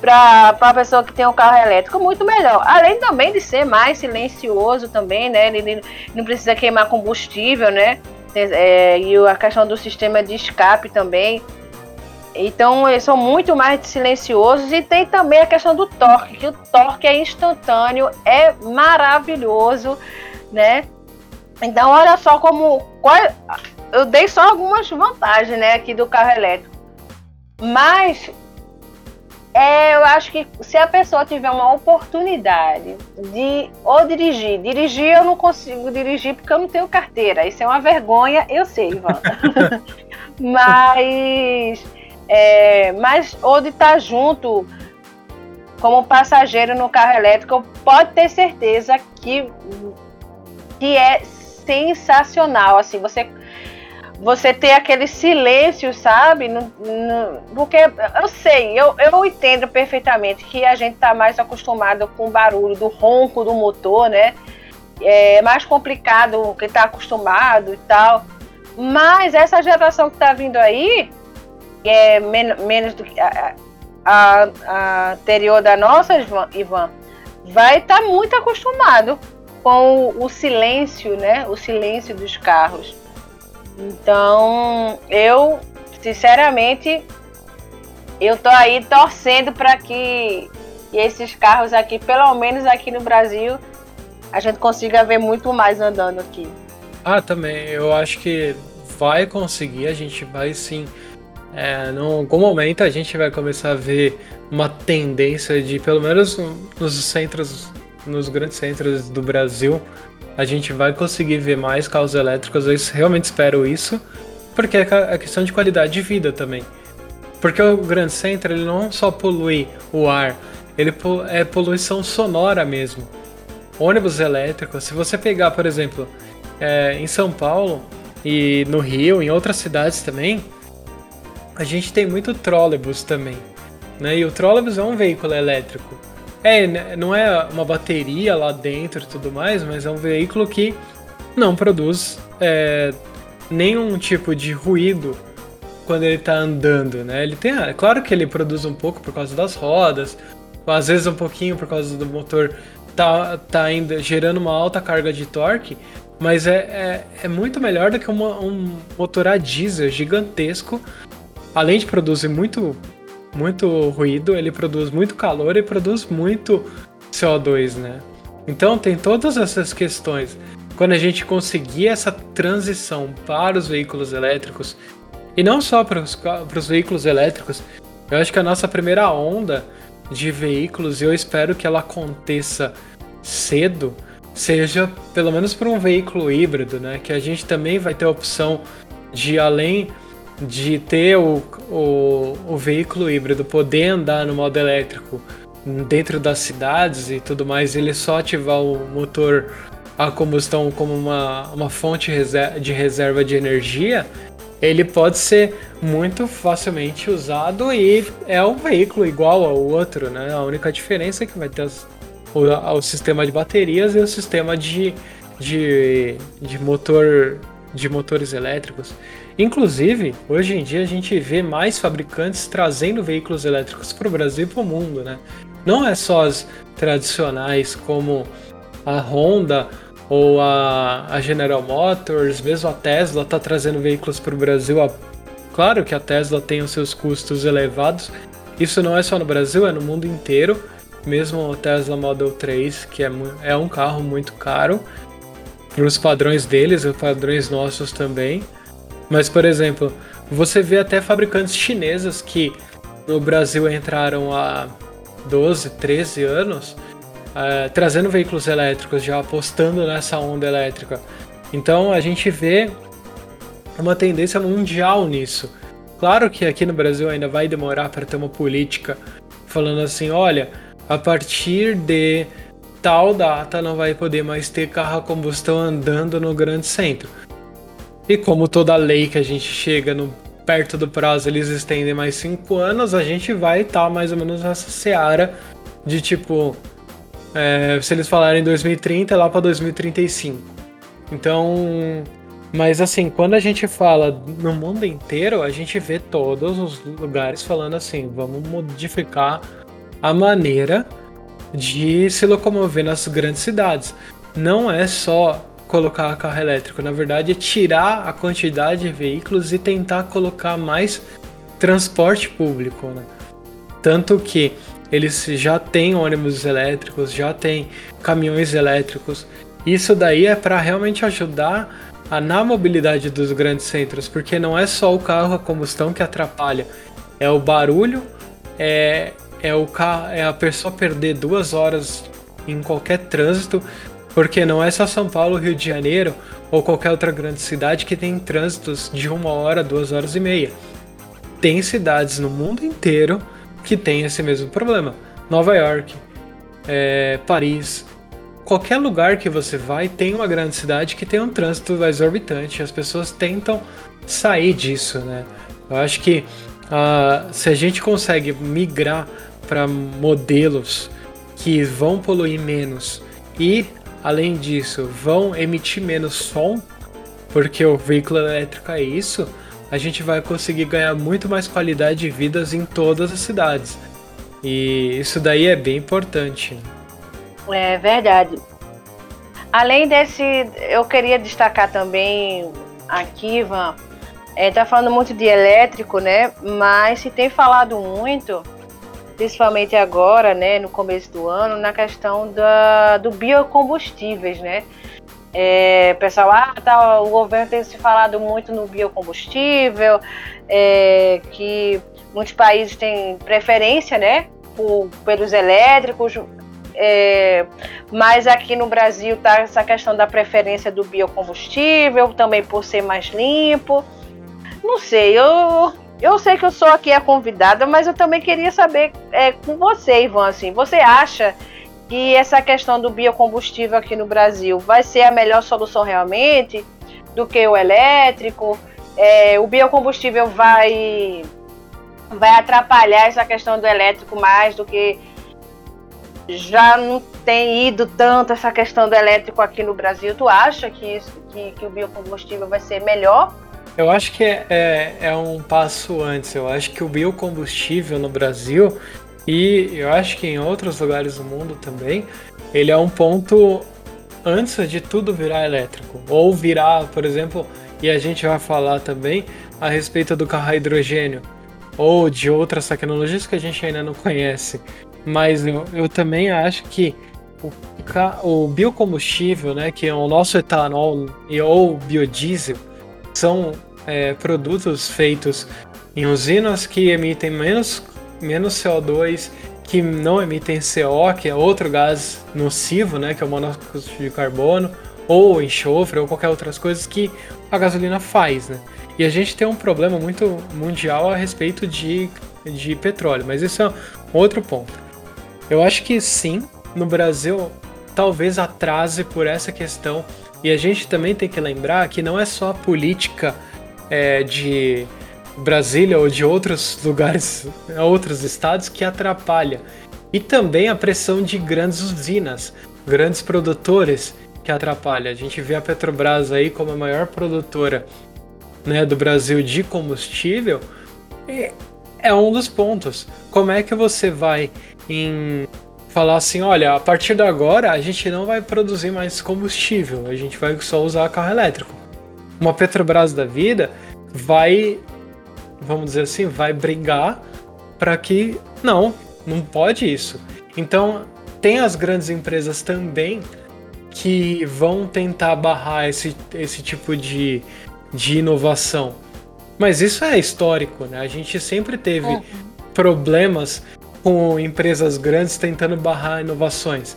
para a pessoa que tem um carro elétrico, muito melhor. Além também de ser mais silencioso também, né? Ele, ele não precisa queimar combustível, né? É, e a questão do sistema de escape também. Então, eles são muito mais silenciosos e tem também a questão do torque, que o torque é instantâneo, é maravilhoso, né? Então, olha só como. Qual, eu dei só algumas vantagens né, aqui do carro elétrico. Mas é, eu acho que se a pessoa tiver uma oportunidade de ou dirigir, dirigir eu não consigo dirigir porque eu não tenho carteira. Isso é uma vergonha, eu sei, Ivan. mas, é, mas ou de estar junto como passageiro no carro elétrico, pode ter certeza que, que é sensacional. Assim, você você ter aquele silêncio, sabe? No, no, porque eu sei, eu, eu entendo perfeitamente que a gente está mais acostumado com o barulho do ronco do motor, né? É mais complicado que está acostumado e tal. Mas essa geração que está vindo aí, é men menos do que a, a, a, anterior da nossa, Ivan, vai estar tá muito acostumado com o silêncio, né? O silêncio dos carros. Então, eu, sinceramente, eu tô aí torcendo para que esses carros aqui, pelo menos aqui no Brasil, a gente consiga ver muito mais andando aqui. Ah, também. Eu acho que vai conseguir, a gente vai sim. É, em algum momento a gente vai começar a ver uma tendência de, pelo menos nos centros nos grandes centros do Brasil, a gente vai conseguir ver mais carros elétricos. Eu realmente espero isso, porque é questão de qualidade de vida também. Porque o grande centro ele não só polui o ar, ele é poluição sonora mesmo. Ônibus elétricos, se você pegar, por exemplo, é, em São Paulo e no Rio, em outras cidades também, a gente tem muito trólebus também. Né? E o trólebus é um veículo elétrico. É, né, não é uma bateria lá dentro e tudo mais, mas é um veículo que não produz é, nenhum tipo de ruído quando ele está andando, né? Ele tem, é claro que ele produz um pouco por causa das rodas, às vezes um pouquinho por causa do motor tá, tá ainda gerando uma alta carga de torque, mas é, é, é muito melhor do que uma, um motor a diesel gigantesco. Além de produzir muito, muito ruído, ele produz muito calor e produz muito CO2, né? Então tem todas essas questões. Quando a gente conseguir essa transição para os veículos elétricos, e não só para os, para os veículos elétricos, eu acho que a nossa primeira onda de veículos, e eu espero que ela aconteça cedo, seja pelo menos para um veículo híbrido, né? Que a gente também vai ter a opção de além de ter o, o, o veículo híbrido poder andar no modo elétrico dentro das cidades e tudo mais, ele só ativar o motor a combustão como uma, uma fonte de reserva de energia, ele pode ser muito facilmente usado e é um veículo igual ao outro, né? A única diferença é que vai ter as, o, o sistema de baterias e o sistema de, de, de motor de motores elétricos. Inclusive, hoje em dia a gente vê mais fabricantes trazendo veículos elétricos para o Brasil e para o mundo, né? Não é só as tradicionais como a Honda ou a, a General Motors, mesmo a Tesla está trazendo veículos para o Brasil. Claro que a Tesla tem os seus custos elevados. Isso não é só no Brasil, é no mundo inteiro. Mesmo o Tesla Model 3, que é, é um carro muito caro para os padrões deles, os padrões nossos também. Mas, por exemplo, você vê até fabricantes chinesas que no Brasil entraram há 12, 13 anos uh, trazendo veículos elétricos, já apostando nessa onda elétrica. Então a gente vê uma tendência mundial nisso. Claro que aqui no Brasil ainda vai demorar para ter uma política falando assim, olha, a partir de tal data não vai poder mais ter carro a combustão andando no grande centro. E como toda lei que a gente chega no, perto do prazo eles estendem mais cinco anos, a gente vai estar tá mais ou menos nessa seara de tipo, é, se eles falarem 2030, é lá para 2035. Então, mas assim, quando a gente fala no mundo inteiro, a gente vê todos os lugares falando assim: vamos modificar a maneira de se locomover nas grandes cidades. Não é só colocar carro elétrico, na verdade é tirar a quantidade de veículos e tentar colocar mais transporte público, né? Tanto que eles já têm ônibus elétricos, já têm caminhões elétricos. Isso daí é para realmente ajudar a, na mobilidade dos grandes centros, porque não é só o carro a combustão que atrapalha, é o barulho, é, é, o carro, é a pessoa perder duas horas em qualquer trânsito, porque não é só São Paulo, Rio de Janeiro ou qualquer outra grande cidade que tem trânsitos de uma hora, duas horas e meia. Tem cidades no mundo inteiro que tem esse mesmo problema. Nova York, é, Paris, qualquer lugar que você vai tem uma grande cidade que tem um trânsito exorbitante. As pessoas tentam sair disso, né? Eu acho que uh, se a gente consegue migrar para modelos que vão poluir menos e, além disso, vão emitir menos som, porque o veículo elétrico é isso, a gente vai conseguir ganhar muito mais qualidade de vidas em todas as cidades. E isso daí é bem importante. É verdade. Além desse, eu queria destacar também aqui, Ivan, é, tá falando muito de elétrico, né? Mas se tem falado muito, principalmente agora, né, no começo do ano, na questão da, do biocombustíveis, né? É, pessoal, ah, tá, o governo tem se falado muito no biocombustível, é, que muitos países têm preferência, né, por, pelos elétricos, é, mas aqui no Brasil tá essa questão da preferência do biocombustível, também por ser mais limpo. Não sei, eu, eu sei que eu sou aqui a convidada, mas eu também queria saber é, com você, Ivan, assim, você acha que essa questão do biocombustível aqui no Brasil vai ser a melhor solução realmente do que o elétrico? É, o biocombustível vai, vai atrapalhar essa questão do elétrico mais do que já não tem ido tanto essa questão do elétrico aqui no Brasil. Tu acha que, isso, que, que o biocombustível vai ser melhor? Eu acho que é, é, é, um passo antes. Eu acho que o biocombustível no Brasil e eu acho que em outros lugares do mundo também, ele é um ponto antes de tudo virar elétrico. Ou virar, por exemplo, e a gente vai falar também a respeito do carro a hidrogênio ou de outras tecnologias que a gente ainda não conhece. Mas eu, eu também acho que o, o, biocombustível, né, que é o nosso etanol e ou biodiesel, são é, produtos feitos em usinas que emitem menos, menos CO2, que não emitem CO, que é outro gás nocivo, né, que é o monóxido de carbono, ou enxofre, ou qualquer outras coisas que a gasolina faz, né? E a gente tem um problema muito mundial a respeito de, de petróleo, mas isso é outro ponto. Eu acho que sim, no Brasil talvez atrase por essa questão. E a gente também tem que lembrar que não é só a política é, de Brasília ou de outros lugares, outros estados que atrapalha. E também a pressão de grandes usinas, grandes produtores que atrapalha. A gente vê a Petrobras aí como a maior produtora né, do Brasil de combustível. E é um dos pontos. Como é que você vai em falar assim, olha, a partir de agora a gente não vai produzir mais combustível, a gente vai só usar carro elétrico. Uma Petrobras da vida vai, vamos dizer assim, vai brigar para que não, não pode isso. Então tem as grandes empresas também que vão tentar barrar esse, esse tipo de, de inovação. Mas isso é histórico, né? A gente sempre teve é. problemas com empresas grandes tentando barrar inovações.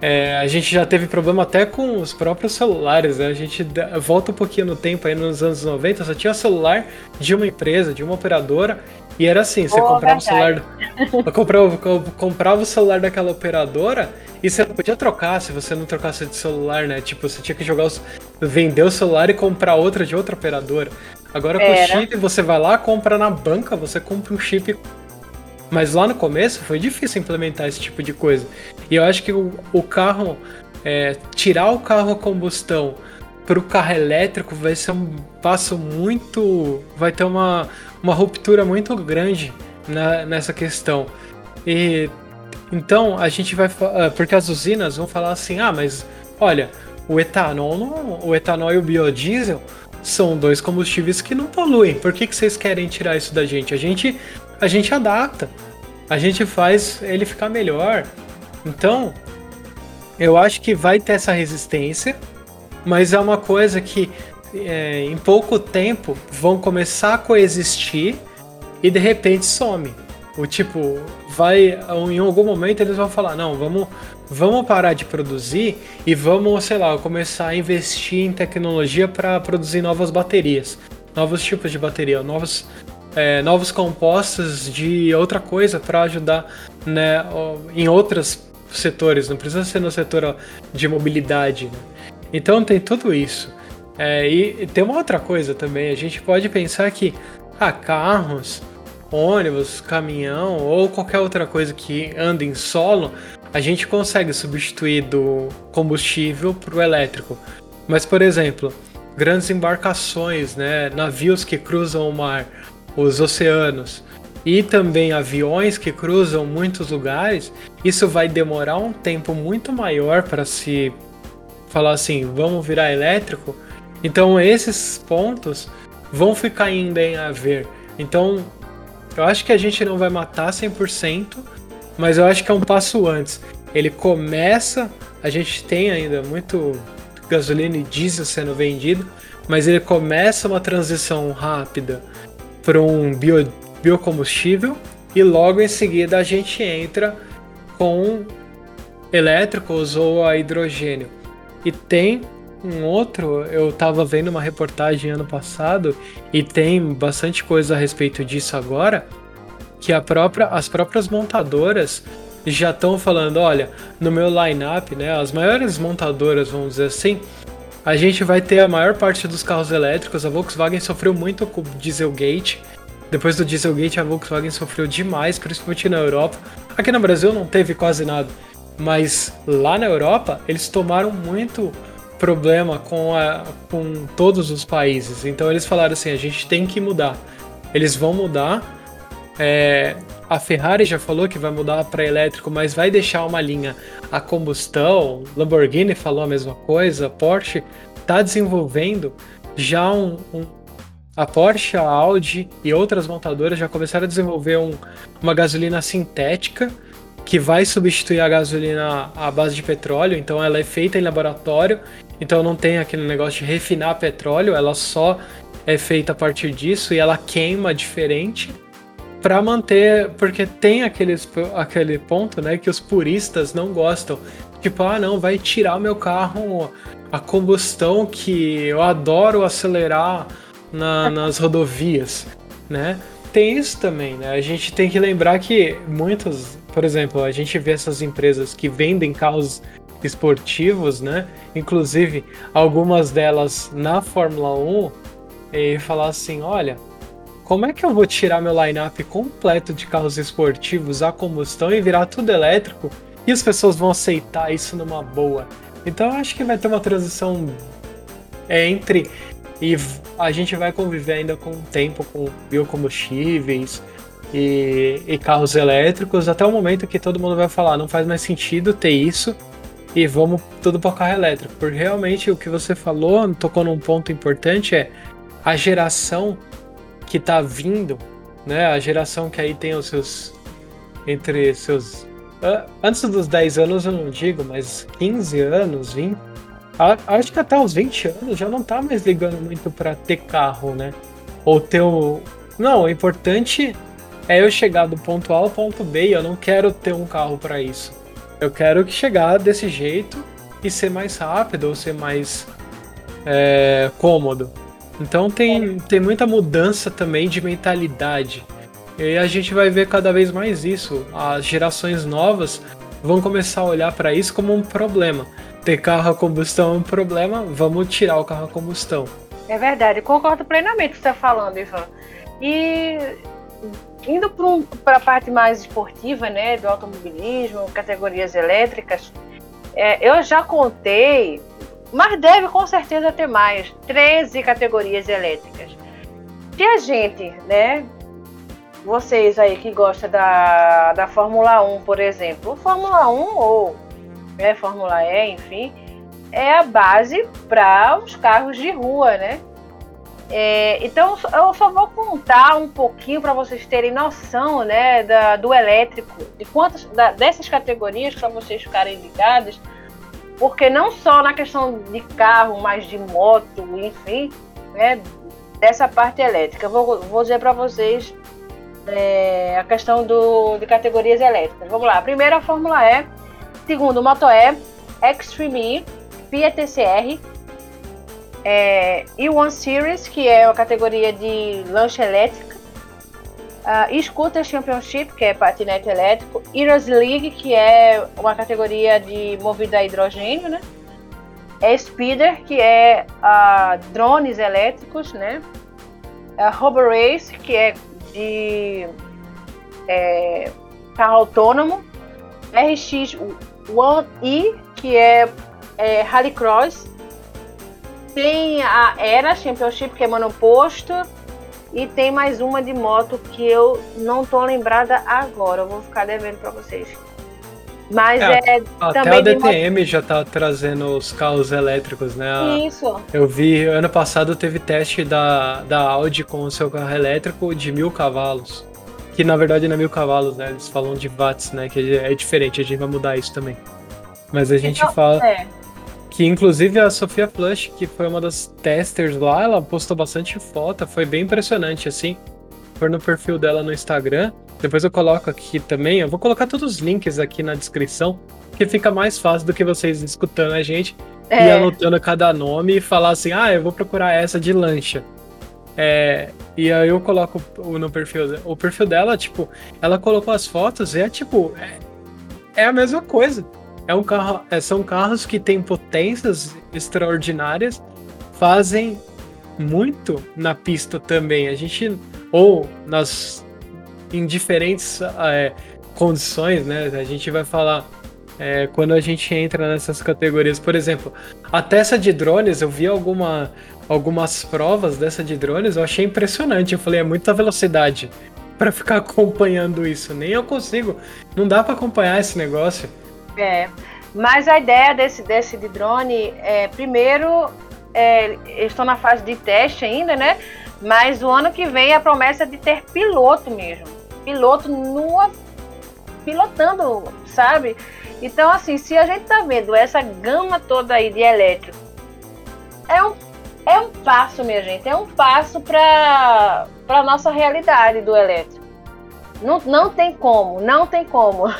É, a gente já teve problema até com os próprios celulares, né? A gente volta um pouquinho no tempo aí nos anos 90, só tinha celular de uma empresa, de uma operadora, e era assim, você oh, comprava o celular. comprava, comprava o celular daquela operadora e você não podia trocar se você não trocasse de celular, né? Tipo, você tinha que jogar os, vender o celular e comprar outra de outra operadora. Agora com o chip, você vai lá, compra na banca, você compra um chip mas lá no começo foi difícil implementar esse tipo de coisa. E eu acho que o, o carro, é, tirar o carro a combustão para o carro elétrico vai ser um passo muito. vai ter uma, uma ruptura muito grande na, nessa questão. E então a gente vai. Ah, porque as usinas vão falar assim: ah, mas olha, o etanol, não, o etanol e o biodiesel são dois combustíveis que não poluem. Por que, que vocês querem tirar isso da gente? A gente a gente adapta, a gente faz ele ficar melhor. Então, eu acho que vai ter essa resistência, mas é uma coisa que é, em pouco tempo vão começar a coexistir e de repente some. O tipo, vai em algum momento eles vão falar: "Não, vamos vamos parar de produzir e vamos, sei lá, começar a investir em tecnologia para produzir novas baterias, novos tipos de bateria, novos é, novos compostos de outra coisa para ajudar né, em outros setores, não precisa ser no setor de mobilidade. Né? Então tem tudo isso. É, e, tem uma outra coisa também, a gente pode pensar que ah, carros, ônibus, caminhão ou qualquer outra coisa que anda em solo, a gente consegue substituir do combustível para o elétrico. Mas, por exemplo, grandes embarcações, né, navios que cruzam o mar, os oceanos e também aviões que cruzam muitos lugares, isso vai demorar um tempo muito maior para se falar assim, vamos virar elétrico. Então esses pontos vão ficar ainda em haver. Então eu acho que a gente não vai matar 100%, mas eu acho que é um passo antes. Ele começa, a gente tem ainda muito gasolina e diesel sendo vendido, mas ele começa uma transição rápida para um bio, biocombustível e logo em seguida a gente entra com elétricos ou a hidrogênio. E tem um outro, eu estava vendo uma reportagem ano passado e tem bastante coisa a respeito disso agora, que a própria, as próprias montadoras já estão falando, olha, no meu line-up, né, as maiores montadoras, vamos dizer assim, a gente vai ter a maior parte dos carros elétricos. A Volkswagen sofreu muito com o Dieselgate. Depois do Dieselgate, a Volkswagen sofreu demais, principalmente na Europa. Aqui no Brasil não teve quase nada. Mas lá na Europa, eles tomaram muito problema com, a, com todos os países. Então eles falaram assim: a gente tem que mudar. Eles vão mudar É, a Ferrari já falou que vai mudar para elétrico, mas vai deixar uma linha a combustão. Lamborghini falou a mesma coisa. Porsche está desenvolvendo já um, um, a Porsche, a Audi e outras montadoras já começaram a desenvolver um, uma gasolina sintética que vai substituir a gasolina à base de petróleo. Então ela é feita em laboratório, então não tem aquele negócio de refinar petróleo, ela só é feita a partir disso e ela queima diferente para manter, porque tem aqueles, aquele ponto, né, que os puristas não gostam. Tipo, ah, não, vai tirar o meu carro a combustão que eu adoro acelerar na, nas rodovias, né? Tem isso também, né? A gente tem que lembrar que muitas, por exemplo, a gente vê essas empresas que vendem carros esportivos, né? Inclusive algumas delas na Fórmula 1 e falar assim, olha, como é que eu vou tirar meu line-up completo de carros esportivos a combustão e virar tudo elétrico e as pessoas vão aceitar isso numa boa? Então eu acho que vai ter uma transição entre e a gente vai conviver ainda com o tempo com biocombustíveis e, e, carros elétricos até o momento que todo mundo vai falar não faz mais sentido ter isso e vamos tudo para carro elétrico. Porque realmente o que você falou tocou num ponto importante é a geração que está vindo, né? A geração que aí tem os seus entre seus antes dos 10 anos eu não digo, mas 15 anos, 20 Acho que até os 20 anos já não tá mais ligando muito para ter carro, né? Ou ter o. Não, o importante é eu chegar do ponto A ao ponto B eu não quero ter um carro para isso. Eu quero que chegar desse jeito e ser mais rápido ou ser mais é, cômodo. Então tem, tem muita mudança também de mentalidade. E a gente vai ver cada vez mais isso. As gerações novas vão começar a olhar para isso como um problema ter carro a combustão é um problema, vamos tirar o carro a combustão. É verdade, concordo plenamente com o que você está falando, Ivan. E indo para a parte mais esportiva, né, do automobilismo, categorias elétricas, é, eu já contei, mas deve com certeza ter mais, 13 categorias elétricas. Se a gente, né, vocês aí que gostam da, da Fórmula 1, por exemplo, Fórmula 1 ou né, Fórmula E, enfim, é a base para os carros de rua, né? É, então eu só vou contar um pouquinho para vocês terem noção, né, da, do elétrico, de quantas da, dessas categorias para vocês ficarem ligados, porque não só na questão de carro, mas de moto, enfim, né, dessa parte elétrica. Vou, vou dizer para vocês é, a questão do, de categorias elétricas. Vamos lá. A primeira a Fórmula E Segundo, Moto E, Extreme E, TCR é, E1 Series, que é a categoria de lancha elétrica. Uh, Scooter Championship, que é patinete elétrico. Heroes League, que é uma categoria de movida a hidrogênio, né? É Speeder, que é uh, drones elétricos, né? Uh, Robo Race, que é de é, carro autônomo. RX One E, que é, é Rallycross. Tem a Era Championship, que é monoposto. E tem mais uma de moto que eu não tô lembrada agora. Eu vou ficar devendo para vocês. Mas é, é até também a DTM já tá trazendo os carros elétricos, né? Isso. Eu vi ano passado teve teste da, da Audi com o seu carro elétrico de mil cavalos que na verdade não é mil cavalos, né? Eles falam de watts, né? Que é diferente, a gente vai mudar isso também. Mas a gente então, fala. É. Que inclusive a Sofia Flush, que foi uma das testers lá, ela postou bastante foto, foi bem impressionante, assim. Foi no perfil dela no Instagram. Depois eu coloco aqui também. Eu vou colocar todos os links aqui na descrição, que fica mais fácil do que vocês escutando a gente é. e anotando cada nome e falar assim: ah, eu vou procurar essa de lancha. É, e aí eu coloco no perfil. O perfil dela, tipo, ela colocou as fotos e é tipo. É, é a mesma coisa. É um carro, é, são carros que têm potências extraordinárias, fazem muito na pista também. A gente. Ou nas. Em diferentes é, condições, né? A gente vai falar. É, quando a gente entra nessas categorias, por exemplo, a testa de drones, eu vi alguma, algumas provas dessa de drones, eu achei impressionante. Eu falei, é muita velocidade para ficar acompanhando isso. Nem eu consigo. Não dá para acompanhar esse negócio. É. Mas a ideia desse, desse de drone é, primeiro, é, estão na fase de teste ainda, né? Mas o ano que vem a promessa é de ter piloto mesmo. Piloto nua, pilotando, sabe? Então, assim, se a gente tá vendo essa gama toda aí de elétrico, é um, é um passo, minha gente, é um passo para a nossa realidade do elétrico. Não, não tem como, não tem como.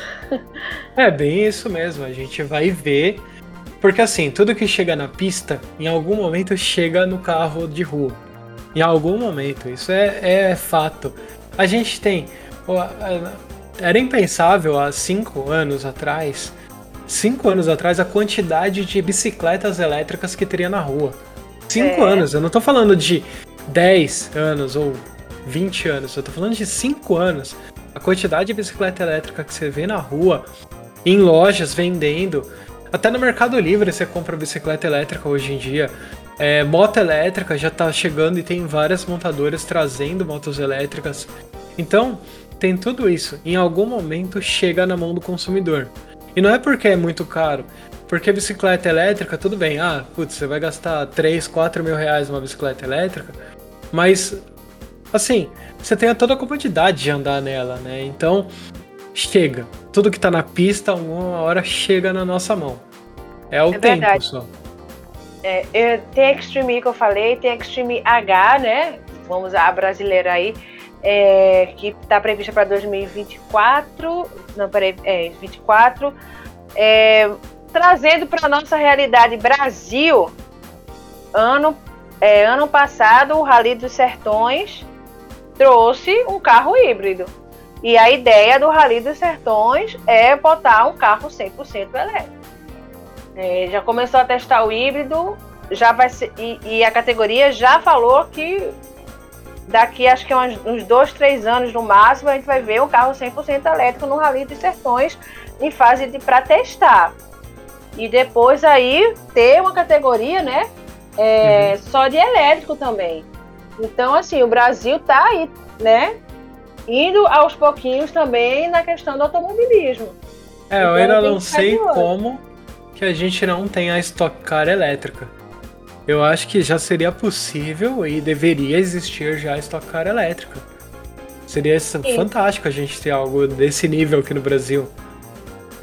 É bem isso mesmo, a gente vai ver. Porque assim, tudo que chega na pista, em algum momento chega no carro de rua. Em algum momento, isso é, é fato. A gente tem. Era impensável há cinco anos atrás. Cinco anos atrás, a quantidade de bicicletas elétricas que teria na rua. Cinco é. anos, eu não tô falando de 10 anos ou 20 anos, eu tô falando de 5 anos. A quantidade de bicicleta elétrica que você vê na rua, em lojas vendendo, até no Mercado Livre você compra bicicleta elétrica hoje em dia. É, moto elétrica já está chegando e tem várias montadoras trazendo motos elétricas. Então, tem tudo isso. Em algum momento chega na mão do consumidor. E não é porque é muito caro. Porque bicicleta elétrica, tudo bem. Ah, putz, você vai gastar 3, 4 mil reais numa bicicleta elétrica. Mas, assim, você tem toda a comodidade de andar nela, né? Então, chega. Tudo que tá na pista, uma hora chega na nossa mão. É o é tempo verdade. só. É, tem Extreme E que eu falei, tem Extreme H, né? Vamos usar a brasileira aí, é, que está prevista para 2024. Não, peraí, é, 24. É, trazendo para nossa realidade Brasil, ano, é, ano passado, o Rally dos Sertões trouxe um carro híbrido. E a ideia do Rally dos Sertões é botar um carro 100% elétrico. É, já começou a testar o híbrido, já vai ser, e, e, a categoria já falou que daqui acho que uns, uns dois, três anos no máximo a gente vai ver um carro 100% elétrico no Rally dos Sertões em fase de para testar. E depois aí ter uma categoria, né, é, uhum. só de elétrico também. Então assim o Brasil tá aí, né, indo aos pouquinhos também na questão do automobilismo. É, então, eu ainda não sei como que a gente não tem a Stock Car elétrica. Eu acho que já seria possível e deveria existir já a Stock Car elétrica. Seria Sim. fantástico a gente ter algo desse nível aqui no Brasil.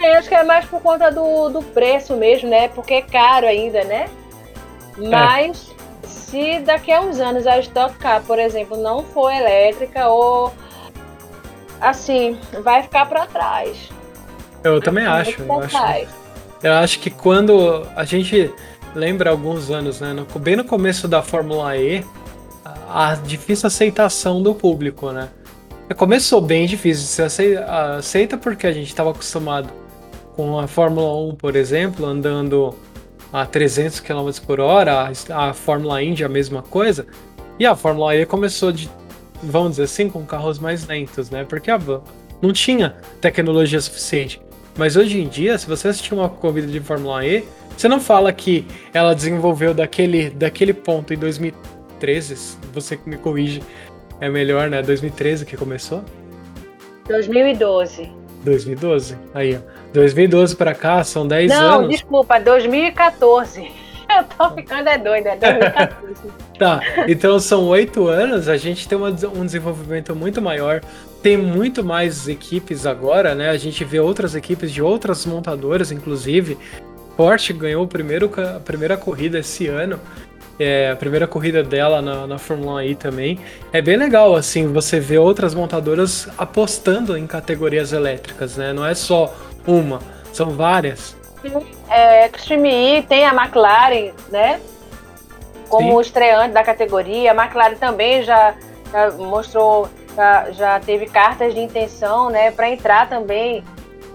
Eu acho que é mais por conta do, do preço mesmo, né? Porque é caro ainda, né? É. Mas é. Se daqui a uns anos a Stock Car, por exemplo, não for elétrica ou assim, vai ficar para trás. Eu também acho. Eu acho, eu acho que quando a gente lembra alguns anos, né? No, bem no começo da Fórmula E, a, a difícil aceitação do público, né? Começou bem difícil de ser aceita, aceita porque a gente estava acostumado com a Fórmula 1, por exemplo, andando a 300 km por hora, a, a Fórmula Indy a mesma coisa, e a Fórmula E começou de, vamos dizer assim, com carros mais lentos, né? Porque a, não tinha tecnologia suficiente. Mas hoje em dia, se você assistir uma corrida de Fórmula E, você não fala que ela desenvolveu daquele, daquele ponto em 2013, você me corrige, é melhor, né? 2013 que começou? 2012. 2012? Aí, ó. 2012 pra cá, são 10 não, anos. Não, desculpa, 2014. Eu tô ficando é doida, é 2014. tá, então são 8 anos, a gente tem uma, um desenvolvimento muito maior tem muito mais equipes agora, né? A gente vê outras equipes de outras montadoras, inclusive. Porsche ganhou o primeiro, a primeira corrida esse ano. É, a primeira corrida dela na, na Fórmula E também. É bem legal, assim, você vê outras montadoras apostando em categorias elétricas, né? Não é só uma, são várias. É, Extreme E tem a McLaren, né? Como Sim. estreante da categoria. A McLaren também já, já mostrou já, já teve cartas de intenção né, para entrar também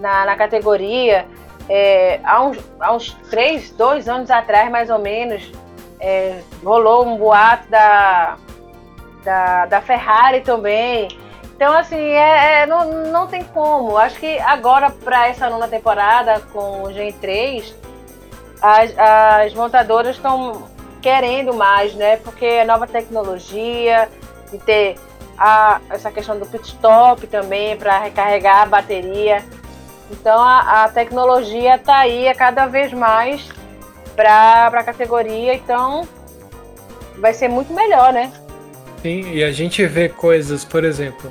na, na categoria. É, há, uns, há uns três, dois anos atrás, mais ou menos, é, rolou um boato da, da, da Ferrari também. Então, assim, é, é, não, não tem como. Acho que agora, para essa nona temporada, com o Gen 3, as, as montadoras estão querendo mais, né? Porque é nova tecnologia, de ter a, essa questão do pit stop também para recarregar a bateria. Então a, a tecnologia está aí a cada vez mais para a categoria, então vai ser muito melhor, né? Sim, e a gente vê coisas, por exemplo,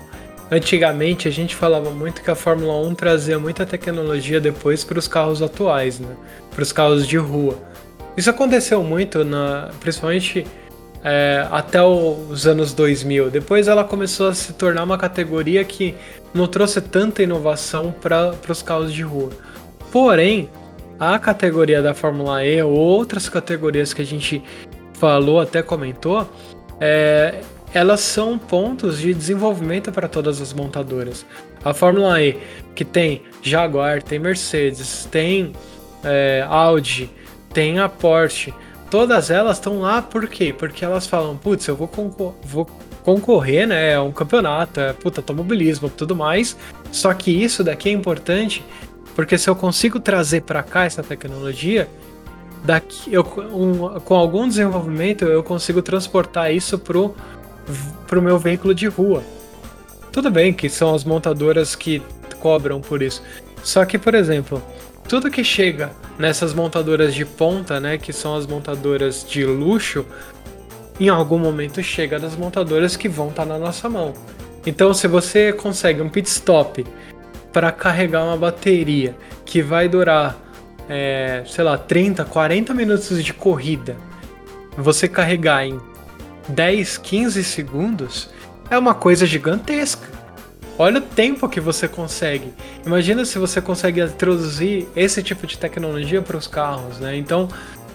antigamente a gente falava muito que a Fórmula 1 trazia muita tecnologia depois para os carros atuais, né? Para os carros de rua. Isso aconteceu muito, na, principalmente é, até os anos 2000. Depois ela começou a se tornar uma categoria que não trouxe tanta inovação para os carros de rua. Porém, a categoria da Fórmula E ou outras categorias que a gente falou, até comentou, é, elas são pontos de desenvolvimento para todas as montadoras. A Fórmula E, que tem Jaguar, tem Mercedes, tem é, Audi, tem a Porsche, todas elas estão lá por quê? Porque elas falam, putz, eu vou, concor vou concorrer, né? É um campeonato, é puta, automobilismo tudo mais. Só que isso daqui é importante porque se eu consigo trazer para cá essa tecnologia, daqui eu, um, com algum desenvolvimento eu consigo transportar isso pro, pro meu veículo de rua. Tudo bem que são as montadoras que cobram por isso. Só que, por exemplo, tudo que chega nessas montadoras de ponta, né, que são as montadoras de luxo, em algum momento chega nas montadoras que vão estar tá na nossa mão. Então, se você consegue um pit stop para carregar uma bateria que vai durar, é, sei lá, 30, 40 minutos de corrida, você carregar em 10, 15 segundos, é uma coisa gigantesca. Olha o tempo que você consegue. Imagina se você consegue introduzir esse tipo de tecnologia para os carros, né? Então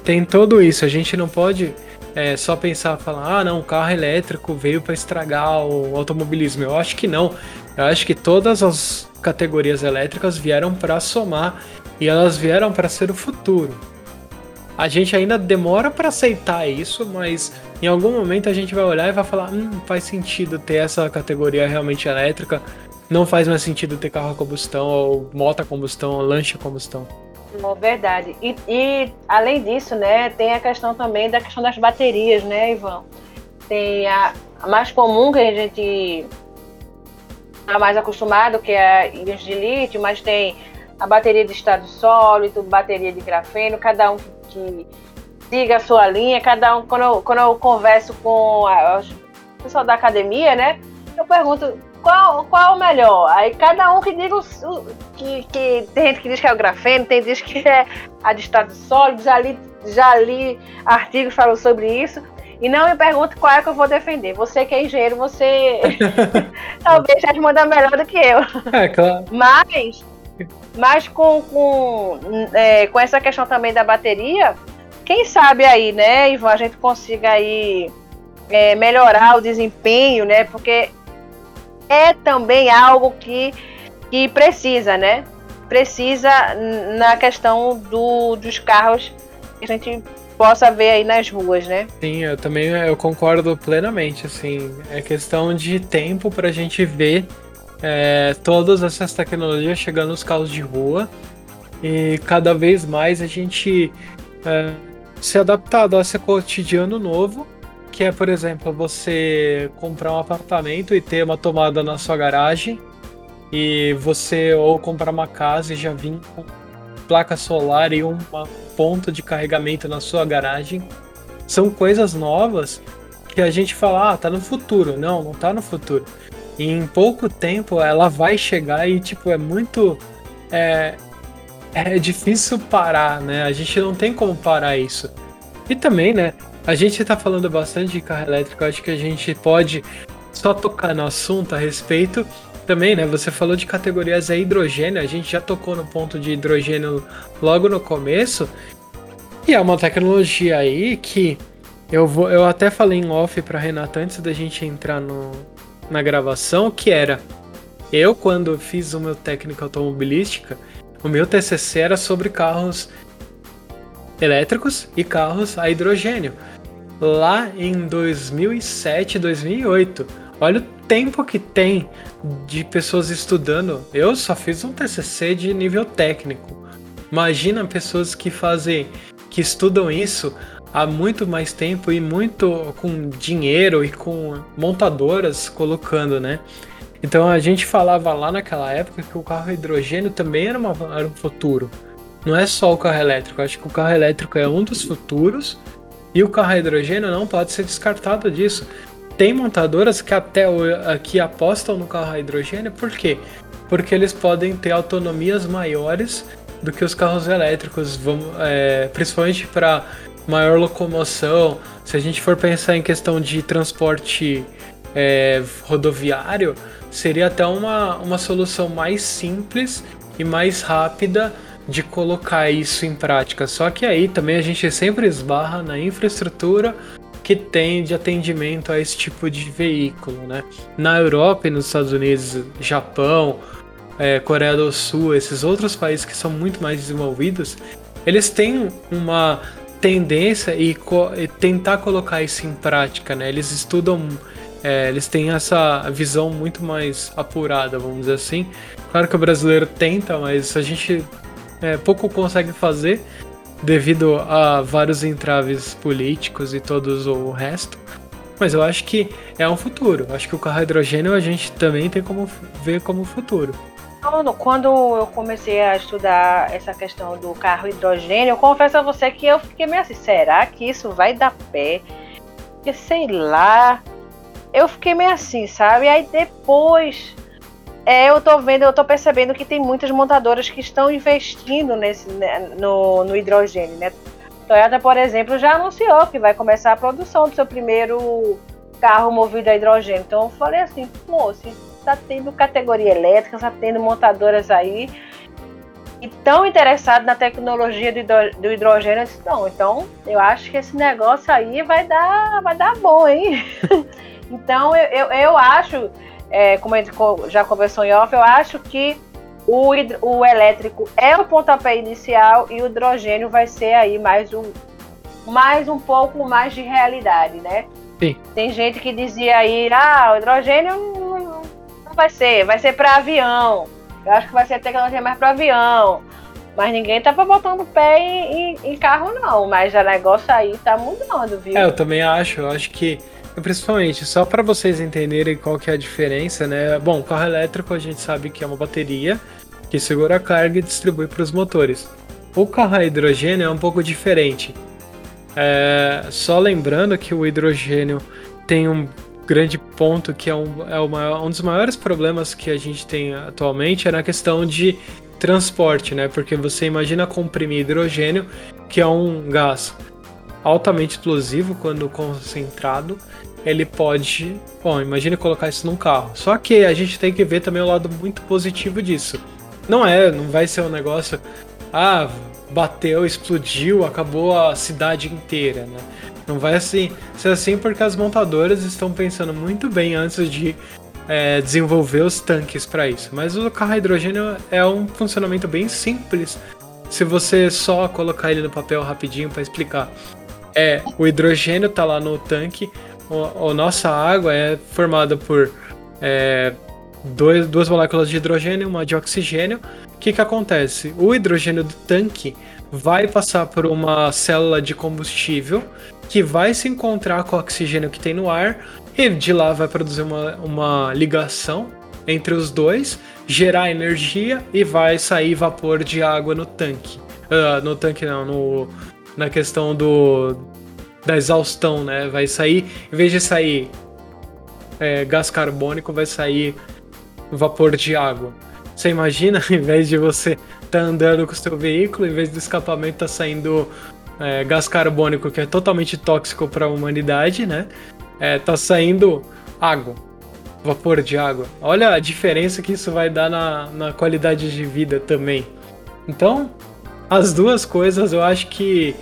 tem tudo isso. A gente não pode é, só pensar, falar, ah, não, o carro elétrico veio para estragar o automobilismo. Eu acho que não. Eu acho que todas as categorias elétricas vieram para somar e elas vieram para ser o futuro. A gente ainda demora para aceitar isso, mas em algum momento a gente vai olhar e vai falar: hum, faz sentido ter essa categoria realmente elétrica, não faz mais sentido ter carro a combustão, ou moto a combustão, ou lanche a combustão. É verdade. E, e, além disso, né, tem a questão também da questão das baterias, né, Ivan? Tem a, a mais comum que a gente está mais acostumado, que é a íons de lítio, mas tem a bateria de estado sólido, bateria de grafeno, cada um que siga a sua linha. Cada um, quando eu, quando eu converso com o pessoal da academia, né? Eu pergunto qual, qual é o melhor. Aí cada um que diga o, que, que tem gente que diz que é o grafeno, tem gente que é a de estado sólido, já li, já li artigos falando sobre isso. E não me pergunte qual é que eu vou defender. Você que é engenheiro, você talvez já te manda melhor do que eu. É, claro. Mas, mas com, com, é, com essa questão também da bateria, quem sabe aí, né, Ivan, a gente consiga aí é, melhorar o desempenho, né? Porque é também algo que, que precisa, né? Precisa na questão do, dos carros que a gente possa ver aí nas ruas, né? Sim, eu também eu concordo plenamente, assim, é questão de tempo para a gente ver é, todas essas tecnologias chegando nos carros de rua e cada vez mais a gente é, se adaptar a esse cotidiano novo, que é, por exemplo, você comprar um apartamento e ter uma tomada na sua garagem, e você ou comprar uma casa e já vir com placa solar e um ponto de carregamento na sua garagem. São coisas novas que a gente fala, ah, tá no futuro. Não, não tá no futuro. E em pouco tempo ela vai chegar e, tipo, é muito. É, é difícil parar, né? A gente não tem como parar isso. E também, né? A gente tá falando bastante de carro elétrico, acho que a gente pode só tocar no assunto a respeito. Também, né? Você falou de categorias a hidrogênio, a gente já tocou no ponto de hidrogênio logo no começo. E é uma tecnologia aí que eu vou, eu até falei em off para Renata antes da gente entrar no, na gravação, que era eu quando fiz o meu técnico automobilística, o meu TCC era sobre carros elétricos e carros a hidrogênio. Lá em 2007, 2008. Olha o tempo que tem de pessoas estudando. Eu só fiz um TCC de nível técnico. Imagina pessoas que fazem, que estudam isso há muito mais tempo e muito com dinheiro e com montadoras colocando, né? Então a gente falava lá naquela época que o carro hidrogênio também era, uma, era um futuro. Não é só o carro elétrico, acho que o carro elétrico é um dos futuros e o carro hidrogênio não pode ser descartado disso. Tem montadoras que até aqui apostam no carro hidrogênio, por quê? Porque eles podem ter autonomias maiores do que os carros elétricos, vamos, é, principalmente para maior locomoção. Se a gente for pensar em questão de transporte é, rodoviário, seria até uma, uma solução mais simples e mais rápida de colocar isso em prática. Só que aí também a gente sempre esbarra na infraestrutura que tem de atendimento a esse tipo de veículo, né? Na Europa e nos Estados Unidos, Japão, é, Coreia do Sul, esses outros países que são muito mais desenvolvidos, eles têm uma tendência e, co e tentar colocar isso em prática, né? Eles estudam, é, eles têm essa visão muito mais apurada, vamos dizer assim. Claro que o brasileiro tenta, mas a gente é, pouco consegue fazer devido a vários entraves políticos e todos o resto. Mas eu acho que é um futuro. Acho que o carro hidrogênio a gente também tem como ver como futuro. Quando eu comecei a estudar essa questão do carro hidrogênio, eu confesso a você que eu fiquei meio assim, será que isso vai dar pé? Porque sei lá. Eu fiquei meio assim, sabe? Aí depois é, eu tô vendo, eu tô percebendo que tem muitas montadoras que estão investindo nesse, né, no, no hidrogênio, né? Toyota, por exemplo, já anunciou que vai começar a produção do seu primeiro carro movido a hidrogênio. Então eu falei assim, moço, está tendo categoria elétrica, está tendo montadoras aí e tão interessados na tecnologia do, do hidrogênio. Eu disse, não, então eu acho que esse negócio aí vai dar, vai dar bom, hein? então eu, eu, eu acho, é, como a gente já conversou em off, eu acho que o, o elétrico é o pontapé inicial e o hidrogênio vai ser aí mais um, mais um pouco mais de realidade, né? Sim. Tem gente que dizia aí, ah, o hidrogênio vai ser? Vai ser para avião. Eu acho que vai ser tecnologia mais para avião. Mas ninguém tá botando pé em, em, em, carro, não. Mas o negócio aí tá mudando, viu? É, eu também acho. Eu acho que, principalmente, só para vocês entenderem qual que é a diferença, né? Bom, carro elétrico a gente sabe que é uma bateria que segura a carga e distribui para os motores. O carro a hidrogênio é um pouco diferente. É, só lembrando que o hidrogênio tem um grande ponto que é, um, é maior, um dos maiores problemas que a gente tem atualmente é na questão de transporte, né? Porque você imagina comprimir hidrogênio, que é um gás altamente explosivo quando concentrado, ele pode, bom, imagine colocar isso num carro. Só que a gente tem que ver também o lado muito positivo disso. Não é, não vai ser um negócio, ah, bateu, explodiu, acabou a cidade inteira, né? Não vai assim ser assim porque as montadoras estão pensando muito bem antes de é, desenvolver os tanques para isso. Mas o carro a hidrogênio é um funcionamento bem simples se você só colocar ele no papel rapidinho para explicar. É, o hidrogênio está lá no tanque, a nossa água é formada por é, dois, duas moléculas de hidrogênio e uma de oxigênio. O que, que acontece? O hidrogênio do tanque vai passar por uma célula de combustível que vai se encontrar com o oxigênio que tem no ar e de lá vai produzir uma, uma ligação entre os dois, gerar energia e vai sair vapor de água no tanque. Uh, no tanque não, no, na questão do da exaustão, né? Vai sair, em vez de sair é, gás carbônico, vai sair vapor de água. Você imagina, em vez de você tá andando com o seu veículo, em vez do escapamento tá saindo é, gás carbônico que é totalmente tóxico para a humanidade, né? É, tá saindo água, vapor de água. Olha a diferença que isso vai dar na, na qualidade de vida também. Então, as duas coisas eu acho que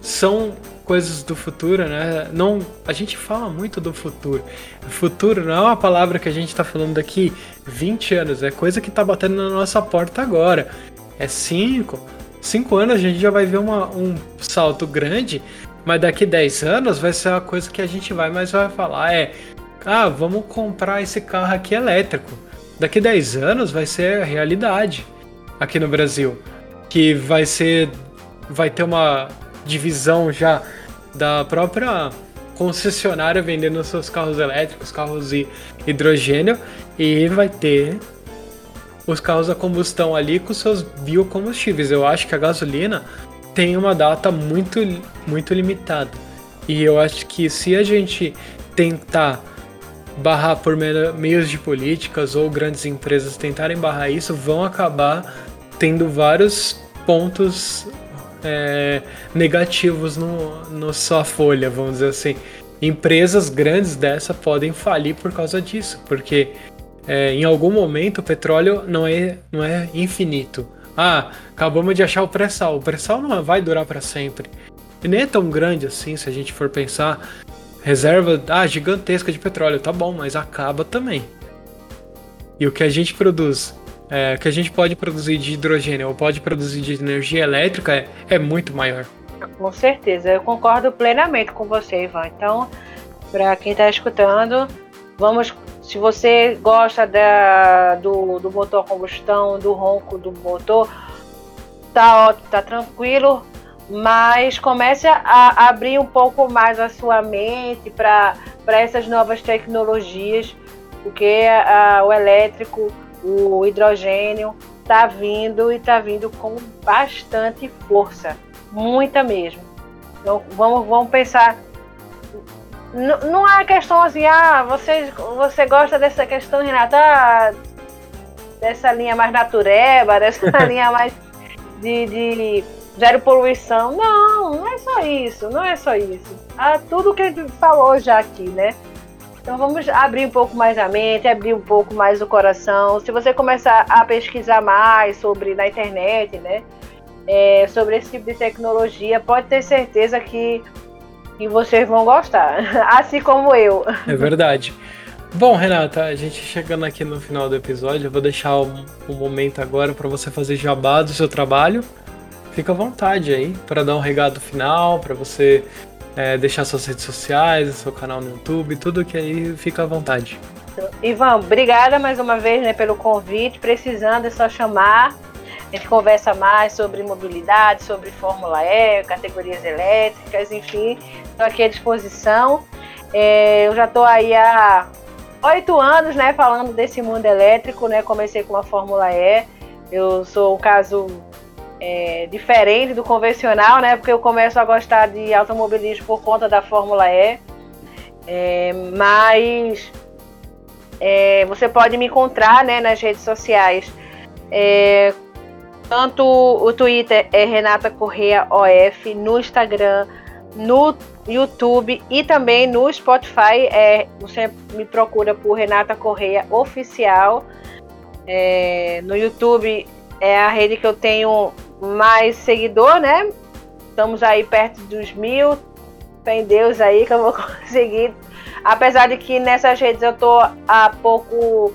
são coisas do futuro, né? Não, a gente fala muito do futuro. Futuro não é uma palavra que a gente está falando daqui 20 anos, é coisa que está batendo na nossa porta agora. É 5, 5 anos a gente já vai ver uma, um salto grande, mas daqui 10 anos vai ser uma coisa que a gente vai mais vai falar é, ah, vamos comprar esse carro aqui elétrico. Daqui 10 anos vai ser a realidade aqui no Brasil, que vai ser vai ter uma divisão já da própria concessionária vendendo seus carros elétricos, carros de hidrogênio, e vai ter os carros a combustão ali com seus biocombustíveis. Eu acho que a gasolina tem uma data muito, muito limitada. E eu acho que se a gente tentar barrar por meios de políticas ou grandes empresas tentarem barrar isso, vão acabar tendo vários pontos é, negativos no, no sua folha, vamos dizer assim. Empresas grandes dessa podem falir por causa disso, porque é, em algum momento o petróleo não é, não é infinito. Ah, acabamos de achar o pré-sal. O pré-sal não vai durar para sempre. E nem é tão grande assim, se a gente for pensar. Reserva ah, gigantesca de petróleo, tá bom, mas acaba também. E o que a gente produz, é, que a gente pode produzir de hidrogênio ou pode produzir de energia elétrica é, é muito maior. Com certeza, eu concordo plenamente com você, Ivan. Então, para quem está escutando, vamos. Se você gosta da, do, do motor combustão, do ronco do motor, tá ótimo, tá tranquilo mas comece a abrir um pouco mais a sua mente para essas novas tecnologias, porque a, o elétrico, o hidrogênio está vindo e está vindo com bastante força, muita mesmo. Então vamos, vamos pensar. N não é questão assim, ah, você, você gosta dessa questão, Renata, ah, dessa linha mais natureba, dessa linha mais de, de zero poluição. Não, não é só isso, não é só isso. Ah, tudo que a gente falou já aqui, né? Então vamos abrir um pouco mais a mente, abrir um pouco mais o coração. Se você começar a pesquisar mais sobre na internet, né? É, sobre esse tipo de tecnologia, pode ter certeza que, que vocês vão gostar, assim como eu. É verdade. Bom, Renata, a gente chegando aqui no final do episódio, eu vou deixar um, um momento agora para você fazer jabá do seu trabalho fica à vontade aí para dar um regado final, para você é, deixar suas redes sociais, seu canal no YouTube, tudo que aí fica à vontade. Ivan, obrigada mais uma vez né, pelo convite. Precisando é só chamar. A gente conversa mais sobre mobilidade, sobre Fórmula E, categorias elétricas, enfim. Estou aqui à disposição. É, eu já estou aí há oito anos né, falando desse mundo elétrico. Né, comecei com a Fórmula E. Eu sou um caso é, diferente do convencional, né? Porque eu começo a gostar de automobilismo por conta da Fórmula E. É, mas é, você pode me encontrar né, nas redes sociais. É, tanto o Twitter é Renata Correia OF, no Instagram, no YouTube e também no Spotify. É, você me procura por Renata Correia Oficial. É, no YouTube é a rede que eu tenho mais seguidor, né? Estamos aí perto dos mil. Tem Deus aí que eu vou conseguir. Apesar de que nessas redes eu tô há pouco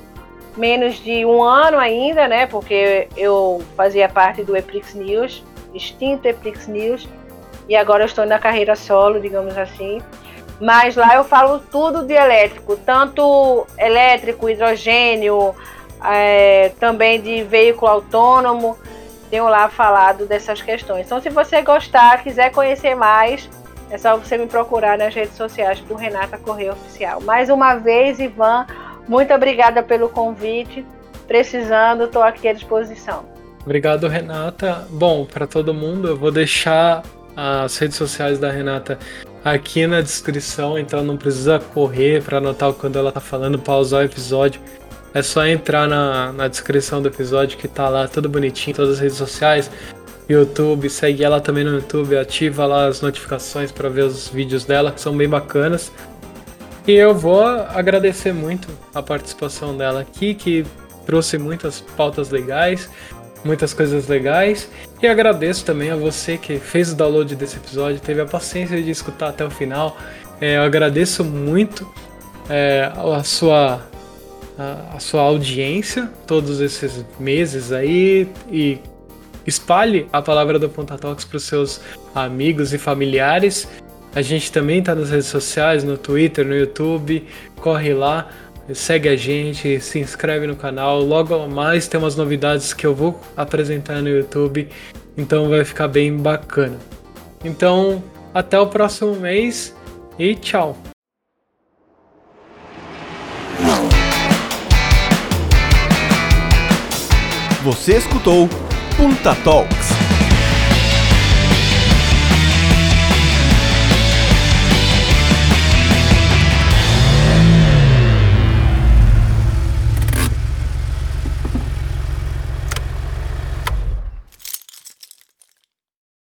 menos de um ano ainda, né? Porque eu fazia parte do Eprix News, extinto Eprix News, e agora eu estou na carreira solo, digamos assim. Mas lá eu falo tudo de elétrico, tanto elétrico, hidrogênio, é, também de veículo autônomo tenho lá falado dessas questões. Então, se você gostar, quiser conhecer mais, é só você me procurar nas redes sociais por Renata Correia Oficial. Mais uma vez, Ivan, muito obrigada pelo convite. Precisando, estou aqui à disposição. Obrigado, Renata. Bom, para todo mundo, eu vou deixar as redes sociais da Renata aqui na descrição, então não precisa correr para anotar quando ela está falando, pausar o episódio. É só entrar na, na descrição do episódio que tá lá tudo bonitinho, todas as redes sociais, YouTube, segue ela também no YouTube, ativa lá as notificações para ver os vídeos dela, que são bem bacanas. E eu vou agradecer muito a participação dela aqui, que trouxe muitas pautas legais, muitas coisas legais. E agradeço também a você que fez o download desse episódio, teve a paciência de escutar até o final. É, eu agradeço muito é, a sua a, sua audiência todos esses meses aí e espalhe a palavra do Ponta Talks para os seus amigos e familiares. A gente também está nas redes sociais, no Twitter, no YouTube. Corre lá, segue a gente, se inscreve no canal. Logo mais tem umas novidades que eu vou apresentar no YouTube, então vai ficar bem bacana. Então, até o próximo mês e tchau. Você escutou Punta Talks.